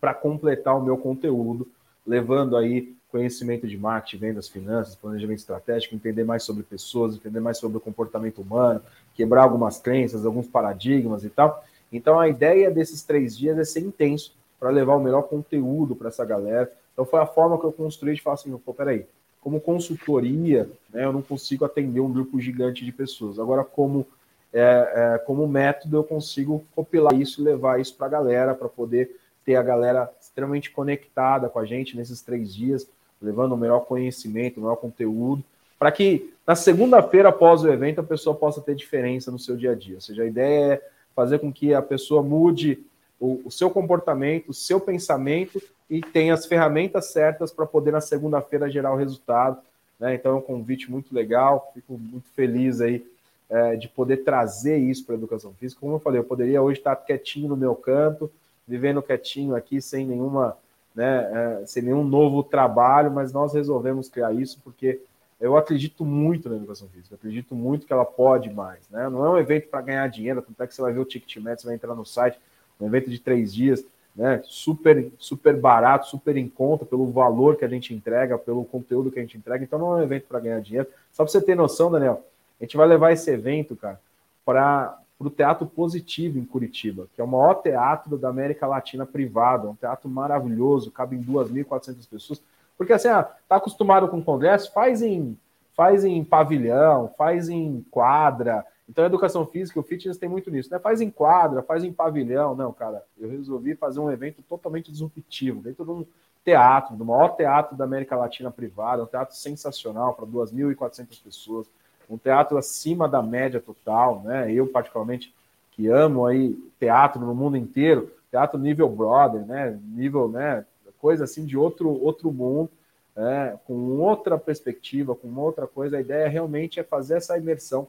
Speaker 2: para completar o meu conteúdo, levando aí conhecimento de marketing, vendas, finanças, planejamento estratégico, entender mais sobre pessoas, entender mais sobre o comportamento humano, quebrar algumas crenças, alguns paradigmas e tal. Então a ideia desses três dias é ser intenso, para levar o melhor conteúdo para essa galera. Então foi a forma que eu construí de falar assim, pô, peraí, como consultoria, né, eu não consigo atender um grupo gigante de pessoas. Agora, como, é, é, como método, eu consigo compilar isso e levar isso para a galera, para poder ter a galera extremamente conectada com a gente nesses três dias, levando o melhor conhecimento, o melhor conteúdo, para que na segunda-feira após o evento a pessoa possa ter diferença no seu dia a dia. Ou seja, a ideia é fazer com que a pessoa mude o, o seu comportamento, o seu pensamento e tem as ferramentas certas para poder na segunda-feira gerar o resultado. Né? Então é um convite muito legal, fico muito feliz aí é, de poder trazer isso para a educação física. Como eu falei, eu poderia hoje estar quietinho no meu canto, vivendo quietinho aqui sem nenhuma, né, é, sem nenhum novo trabalho, mas nós resolvemos criar isso porque eu acredito muito na educação física, acredito muito que ela pode mais, né? Não é um evento para ganhar dinheiro, tanto é que você vai ver o ticket médio, você vai entrar no site, um evento de três dias, né? Super, super barato, super em conta pelo valor que a gente entrega, pelo conteúdo que a gente entrega. Então não é um evento para ganhar dinheiro. Só para você ter noção, Daniel, a gente vai levar esse evento, cara, para o Teatro Positivo em Curitiba, que é o maior teatro da América Latina privado, é um teatro maravilhoso, cabe em 2.400 pessoas. Porque assim, ah, tá acostumado com congresso, faz em faz em pavilhão, faz em quadra, então, a educação física, o fitness tem muito nisso, né? Faz em quadra, faz em pavilhão. Não, cara, eu resolvi fazer um evento totalmente disruptivo, dentro de um teatro, do maior teatro da América Latina privado, um teatro sensacional para 2.400 pessoas, um teatro acima da média total, né? Eu, particularmente, que amo aí teatro no mundo inteiro, teatro nível brother, né? Nível, né? Coisa assim de outro, outro mundo, né? com outra perspectiva, com outra coisa. A ideia realmente é fazer essa imersão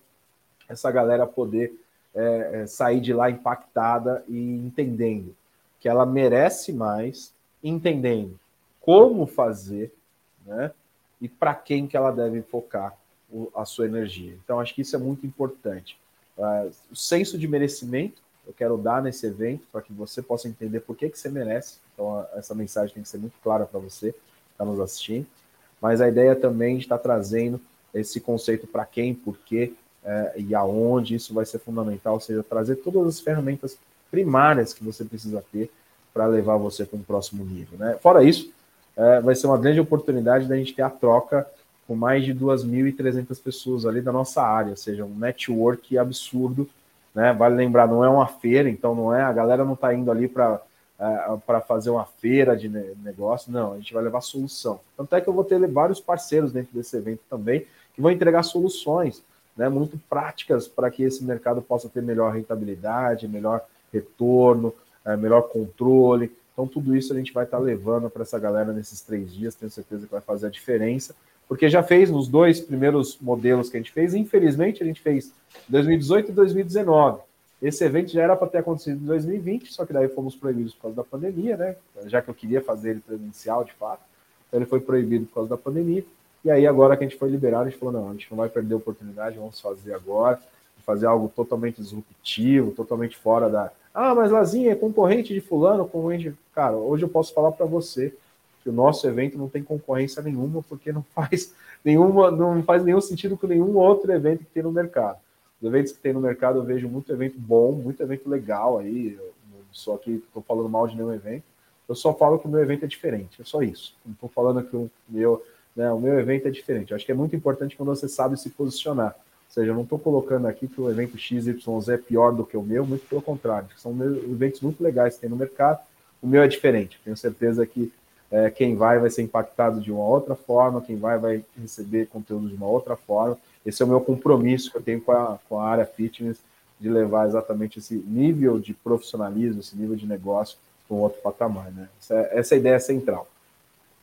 Speaker 2: essa galera poder é, é, sair de lá impactada e entendendo que ela merece mais, entendendo como fazer, né? E para quem que ela deve focar a sua energia. Então, acho que isso é muito importante. Uh, o senso de merecimento eu quero dar nesse evento para que você possa entender por que, que você merece. Então, essa mensagem tem que ser muito clara para você que está nos assistindo. Mas a ideia também de estar tá trazendo esse conceito para quem, por quê, é, e aonde isso vai ser fundamental, ou seja, trazer todas as ferramentas primárias que você precisa ter para levar você para um próximo nível. Né? Fora isso, é, vai ser uma grande oportunidade da gente ter a troca com mais de 2.300 pessoas ali da nossa área, ou seja, um network absurdo. Né? Vale lembrar, não é uma feira, então não é a galera não está indo ali para é, para fazer uma feira de negócio, não, a gente vai levar solução. Tanto é que eu vou ter vários parceiros dentro desse evento também que vão entregar soluções né, muito práticas para que esse mercado possa ter melhor rentabilidade, melhor retorno, é, melhor controle. Então, tudo isso a gente vai estar tá levando para essa galera nesses três dias, tenho certeza que vai fazer a diferença, porque já fez nos dois primeiros modelos que a gente fez, infelizmente a gente fez 2018 e 2019. Esse evento já era para ter acontecido em 2020, só que daí fomos proibidos por causa da pandemia, né? Já que eu queria fazer ele presencial de fato, então ele foi proibido por causa da pandemia. E aí, agora que a gente foi liberado, a gente falou: não, a gente não vai perder a oportunidade, vamos fazer agora, fazer algo totalmente disruptivo, totalmente fora da. Ah, mas Lazinha é concorrente de Fulano, concorrente. Cara, hoje eu posso falar para você que o nosso evento não tem concorrência nenhuma, porque não faz nenhuma, não faz nenhum sentido com nenhum outro evento que tem no mercado. Os eventos que tem no mercado eu vejo muito evento bom, muito evento legal aí. Eu só que estou falando mal de nenhum evento. Eu só falo que o meu evento é diferente, é só isso. Não estou falando que o meu, né, o meu evento é diferente. Eu acho que é muito importante quando você sabe se posicionar. Ou seja, eu não estou colocando aqui que o evento XYZ é pior do que o meu, muito pelo contrário. São eventos muito legais que tem no mercado. O meu é diferente. Tenho certeza que é, quem vai vai ser impactado de uma outra forma, quem vai vai receber conteúdo de uma outra forma. Esse é o meu compromisso que eu tenho com a, com a área fitness, de levar exatamente esse nível de profissionalismo, esse nível de negócio para um outro patamar, né? Essa, é, essa é a ideia central.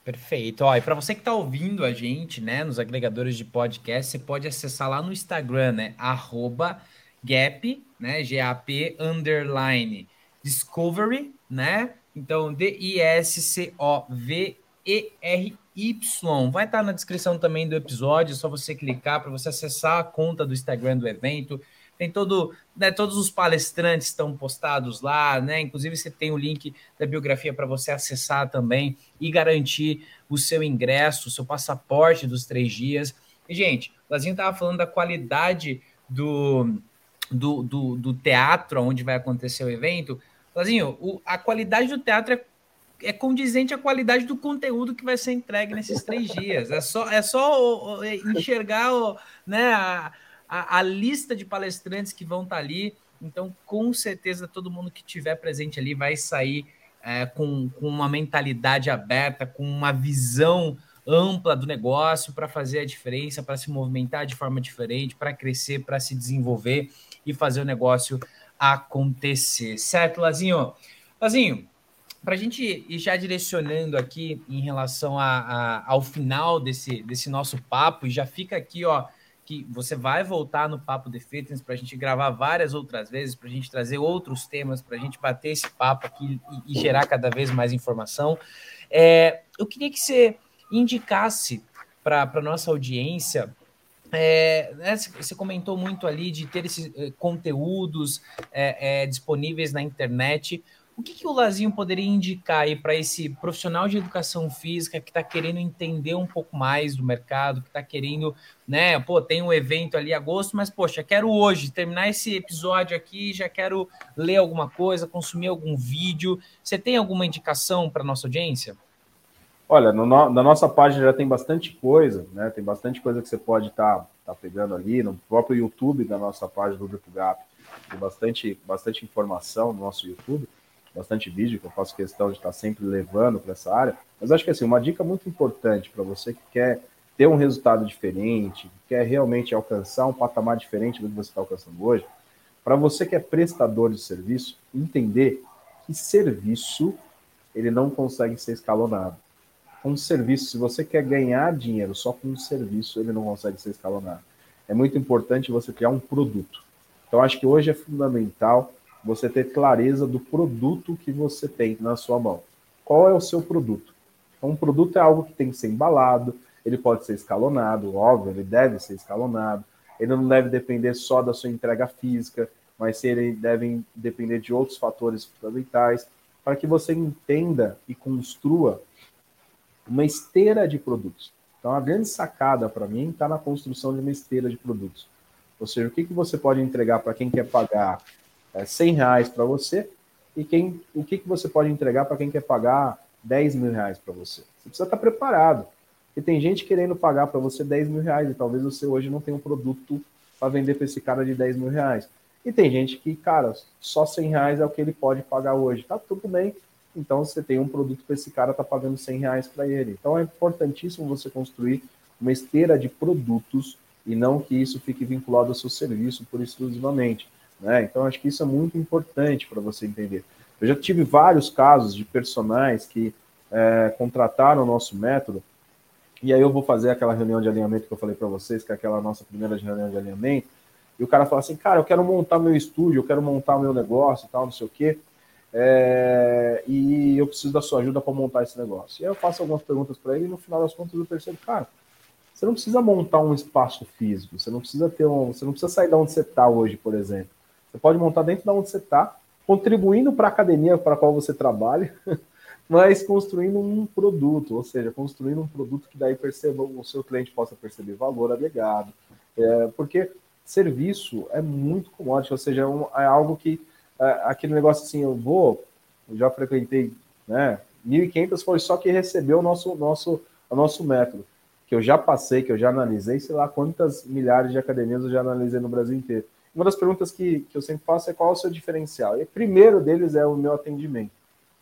Speaker 1: Perfeito. Ó, e para você que está ouvindo a gente, né, nos agregadores de podcast, você pode acessar lá no Instagram, né, arroba gap, né, G-A-P, underline, discovery, né, então D-I-S-C-O-V-E-R-Y. Vai estar na descrição também do episódio, é só você clicar para você acessar a conta do Instagram do evento, tem todo, né, todos os palestrantes estão postados lá, né? Inclusive você tem o link da biografia para você acessar também e garantir o seu ingresso, o seu passaporte dos três dias. E, gente, o Lazinho estava falando da qualidade do, do, do, do, teatro onde vai acontecer o evento. Lazinho, o, a qualidade do teatro é, é condizente à qualidade do conteúdo que vai ser entregue nesses três dias. É só, é só enxergar o, né, a, a, a lista de palestrantes que vão estar tá ali. Então, com certeza, todo mundo que estiver presente ali vai sair é, com, com uma mentalidade aberta, com uma visão ampla do negócio para fazer a diferença, para se movimentar de forma diferente, para crescer, para se desenvolver e fazer o negócio acontecer. Certo, Lazinho? Lazinho, para a gente ir já direcionando aqui em relação a, a, ao final desse, desse nosso papo, e já fica aqui, ó, que você vai voltar no Papo de Fitness para a gente gravar várias outras vezes, para a gente trazer outros temas, para a gente bater esse papo aqui e, e gerar cada vez mais informação. É, eu queria que você indicasse para a nossa audiência. É, né, você comentou muito ali de ter esses eh, conteúdos é, é, disponíveis na internet. O que, que o Lazinho poderia indicar aí para esse profissional de educação física que está querendo entender um pouco mais do mercado, que está querendo, né? Pô, tem um evento ali em agosto, mas poxa, quero hoje terminar esse episódio aqui, já quero ler alguma coisa, consumir algum vídeo. Você tem alguma indicação para nossa audiência?
Speaker 2: Olha, no, na nossa página já tem bastante coisa, né? Tem bastante coisa que você pode estar tá, tá pegando ali no próprio YouTube da nossa página do Grupo Gap. Tem bastante, bastante informação no nosso YouTube bastante vídeo, que eu faço questão de estar sempre levando para essa área. Mas acho que assim, uma dica muito importante para você que quer ter um resultado diferente, que quer realmente alcançar um patamar diferente do que você está alcançando hoje, para você que é prestador de serviço, entender que serviço ele não consegue ser escalonado. Um serviço, se você quer ganhar dinheiro só com um serviço, ele não consegue ser escalonado. É muito importante você criar um produto. Então, acho que hoje é fundamental você ter clareza do produto que você tem na sua mão. Qual é o seu produto? Então, um produto é algo que tem que ser embalado, ele pode ser escalonado, óbvio, ele deve ser escalonado, ele não deve depender só da sua entrega física, mas ele deve depender de outros fatores fundamentais, para que você entenda e construa uma esteira de produtos. Então, a grande sacada para mim está na construção de uma esteira de produtos. Ou seja, o que, que você pode entregar para quem quer pagar é, 100 reais para você e quem, o que, que você pode entregar para quem quer pagar 10 mil reais para você. Você precisa estar preparado. E tem gente querendo pagar para você 10 mil reais e talvez você hoje não tenha um produto para vender para esse cara de 10 mil reais. E tem gente que, cara, só 100 reais é o que ele pode pagar hoje. Tá tudo bem. Então você tem um produto para esse cara tá pagando 100 reais para ele. Então é importantíssimo você construir uma esteira de produtos e não que isso fique vinculado ao seu serviço por exclusivamente. Né? Então, acho que isso é muito importante para você entender. Eu já tive vários casos de personagens que é, contrataram o nosso método, e aí eu vou fazer aquela reunião de alinhamento que eu falei para vocês, que é aquela nossa primeira reunião de alinhamento, e o cara fala assim, cara, eu quero montar meu estúdio, eu quero montar meu negócio e tal, não sei o quê, é, e eu preciso da sua ajuda para montar esse negócio. E aí eu faço algumas perguntas para ele, e no final das contas eu percebo, cara, você não precisa montar um espaço físico, você não precisa ter um, você não precisa sair de onde você está hoje, por exemplo. Você pode montar dentro de onde você está, contribuindo para a academia para a qual você trabalha, mas construindo um produto, ou seja, construindo um produto que daí perceba, o seu cliente possa perceber valor agregado, é, porque serviço é muito commodity, ou seja, é, um, é algo que, aquele negócio assim, eu vou, eu já frequentei, né, 1.500 foi só que recebeu o nosso, nosso, o nosso método, que eu já passei, que eu já analisei, sei lá quantas milhares de academias eu já analisei no Brasil inteiro. Uma das perguntas que, que eu sempre faço é qual é o seu diferencial. E o primeiro deles é o meu atendimento.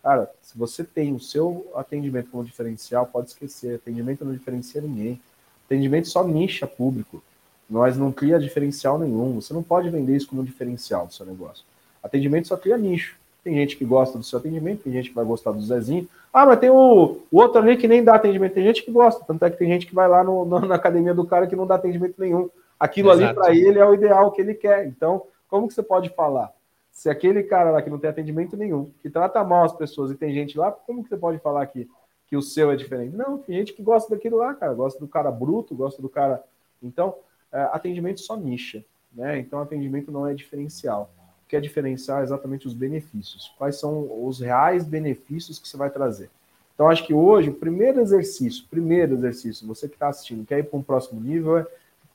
Speaker 2: Cara, se você tem o seu atendimento como diferencial, pode esquecer. Atendimento não diferencia ninguém. Atendimento só nicha público. Nós não cria diferencial nenhum. Você não pode vender isso como diferencial do seu negócio. Atendimento só cria nicho. Tem gente que gosta do seu atendimento, tem gente que vai gostar do Zezinho. Ah, mas tem o, o outro ali que nem dá atendimento. Tem gente que gosta. Tanto é que tem gente que vai lá no, no, na academia do cara que não dá atendimento nenhum. Aquilo Exato. ali para ele é o ideal que ele quer. Então, como que você pode falar? Se aquele cara lá que não tem atendimento nenhum, que trata mal as pessoas e tem gente lá, como que você pode falar que, que o seu é diferente? Não, tem gente que gosta daquilo lá, cara, gosta do cara bruto, gosta do cara. Então, é, atendimento só nicha, né? Então, atendimento não é diferencial. O que é diferencial é exatamente os benefícios. Quais são os reais benefícios que você vai trazer? Então, acho que hoje, o primeiro exercício, primeiro exercício, você que está assistindo, quer ir para um próximo nível, é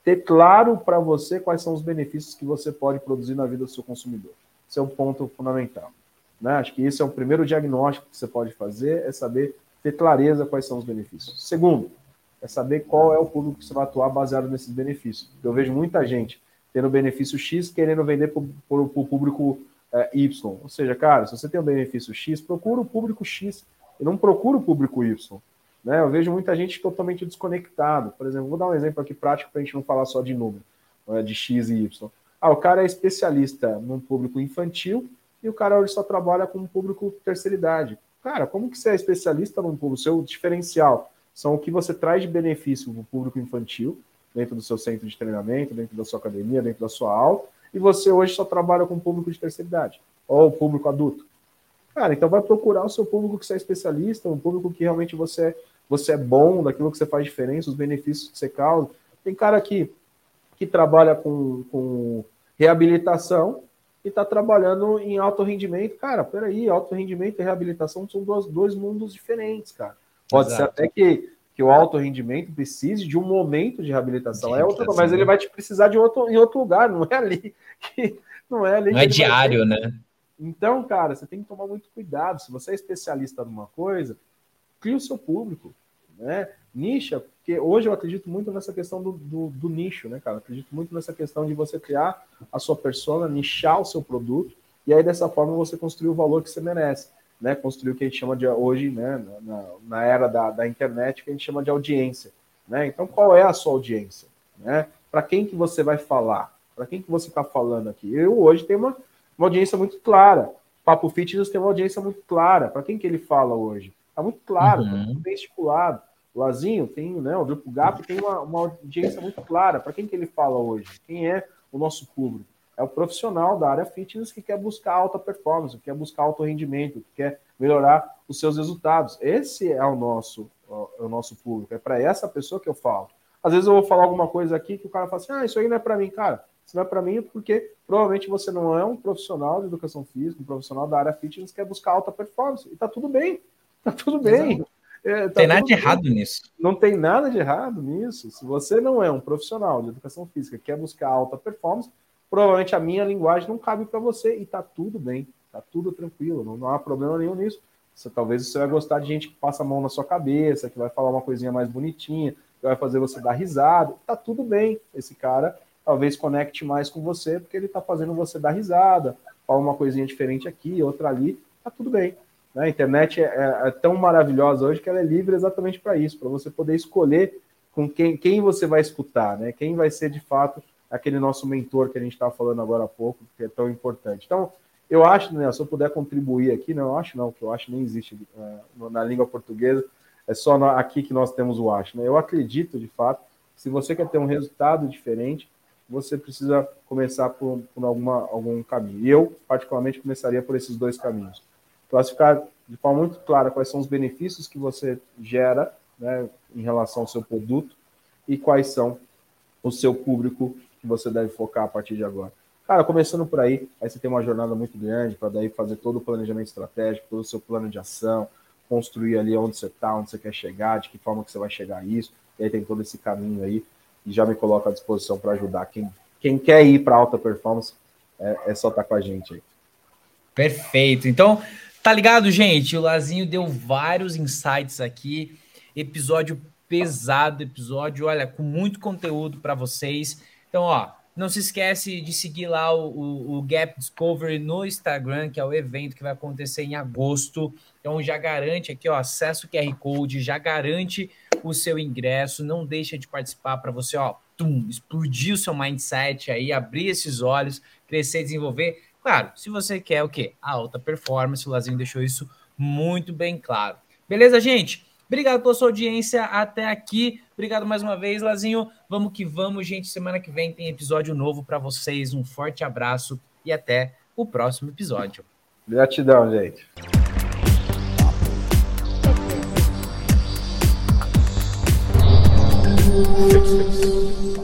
Speaker 2: ter claro para você quais são os benefícios que você pode produzir na vida do seu consumidor. Esse é um ponto fundamental. Né? Acho que esse é o primeiro diagnóstico que você pode fazer, é saber ter clareza quais são os benefícios. Segundo, é saber qual é o público que você vai atuar baseado nesses benefícios. Eu vejo muita gente tendo benefício X querendo vender para o público é, Y. Ou seja, cara, se você tem um benefício X, procura o público X e não procura o público Y. Né? Eu vejo muita gente totalmente desconectado. Por exemplo, vou dar um exemplo aqui prático para a gente não falar só de número, né, de X e Y. Ah, o cara é especialista num público infantil e o cara hoje só trabalha com um público terceira idade. Cara, como que você é especialista num público? Seu diferencial são o que você traz de benefício para o público infantil, dentro do seu centro de treinamento, dentro da sua academia, dentro da sua aula, e você hoje só trabalha com público de terceira idade, ou público adulto. Cara, então vai procurar o seu público que você é especialista, um público que realmente você, você é bom, daquilo que você faz diferença, os benefícios que você causa. Tem cara aqui que trabalha com, com reabilitação e está trabalhando em alto rendimento. Cara, peraí, alto rendimento e reabilitação são dois, dois mundos diferentes, cara. Pode Exato. ser até que, que o alto rendimento precise de um momento de reabilitação. É outro, mas ele vai te precisar de outro, em outro lugar, não é ali.
Speaker 1: não é ali. Não é diário, né?
Speaker 2: Então, cara, você tem que tomar muito cuidado. Se você é especialista numa coisa, cria o seu público, né? Nicha, porque hoje eu acredito muito nessa questão do, do, do, nicho, né, cara? Acredito muito nessa questão de você criar a sua persona, nichar o seu produto, e aí dessa forma você construir o valor que você merece, né? Construir o que a gente chama de hoje, né, na, na era da, da internet, que a gente chama de audiência, né? Então, qual é a sua audiência, né? Para quem que você vai falar? Para quem que você está falando aqui? Eu hoje tenho uma, uma audiência muito clara. Papo Fitness tem uma audiência muito clara. Para quem que ele fala hoje? Está muito claro, está uhum. muito bem estipulado. O Lazinho tem, né, o Grupo GAP tem uma, uma audiência muito clara. Para quem que ele fala hoje? Quem é o nosso público? É o profissional da área fitness que quer buscar alta performance, que quer buscar alto rendimento, que quer melhorar os seus resultados. Esse é o nosso, é o nosso público. É para essa pessoa que eu falo. Às vezes eu vou falar alguma coisa aqui que o cara fala assim: ah, isso aí não é para mim, cara. Isso não é para mim porque provavelmente você não é um profissional de educação física, um profissional da área fitness que quer buscar alta performance. E tá tudo bem. Tá tudo bem.
Speaker 1: É, tá tem nada de errado nisso.
Speaker 2: Não tem nada de errado nisso. Se você não é um profissional de educação física quer buscar alta performance, provavelmente a minha linguagem não cabe para você e tá tudo bem, tá tudo tranquilo, não, não há problema nenhum nisso. Você, talvez você vai gostar de gente que passa a mão na sua cabeça, que vai falar uma coisinha mais bonitinha, que vai fazer você dar risada. Tá tudo bem. Esse cara talvez conecte mais com você, porque ele tá fazendo você dar risada, fala uma coisinha diferente aqui, outra ali, tá tudo bem. Né? A internet é, é, é, tão maravilhosa hoje que ela é livre exatamente para isso, para você poder escolher com quem, quem você vai escutar, né? Quem vai ser de fato aquele nosso mentor que a gente estava falando agora há pouco, que é tão importante. Então, eu acho, né, se eu puder contribuir aqui, não, acho não, que eu acho nem existe uh, na língua portuguesa, é só no, aqui que nós temos o acho. Né? Eu acredito, de fato, se você quer ter um resultado diferente, você precisa começar por, por alguma, algum caminho. E eu, particularmente, começaria por esses dois caminhos classificar de forma muito clara quais são os benefícios que você gera né, em relação ao seu produto e quais são o seu público que você deve focar a partir de agora. Cara, começando por aí, aí você tem uma jornada muito grande para daí fazer todo o planejamento estratégico, todo o seu plano de ação, construir ali onde você está, onde você quer chegar, de que forma que você vai chegar a isso. E aí tem todo esse caminho aí e já me coloco à disposição para ajudar. Quem, quem quer ir para alta performance, é, é só estar tá com a gente aí.
Speaker 1: Perfeito. Então, tá ligado, gente? O Lazinho deu vários insights aqui. Episódio pesado, episódio, olha, com muito conteúdo para vocês. Então, ó, não se esquece de seguir lá o, o, o, Gap Discovery no Instagram, que é o evento que vai acontecer em agosto. Então já garante aqui, ó, acesso QR Code, já garante o seu ingresso, não deixa de participar para você, ó, tum, explodir o seu mindset aí, abrir esses olhos, crescer, desenvolver. Claro, se você quer o quê? A alta performance, o Lazinho deixou isso muito bem claro. Beleza, gente? Obrigado pela sua audiência até aqui. Obrigado mais uma vez, Lazinho. Vamos que vamos, gente. Semana que vem tem episódio novo para vocês. Um forte abraço e até o próximo episódio.
Speaker 2: Gratidão, gente. Fix, fix.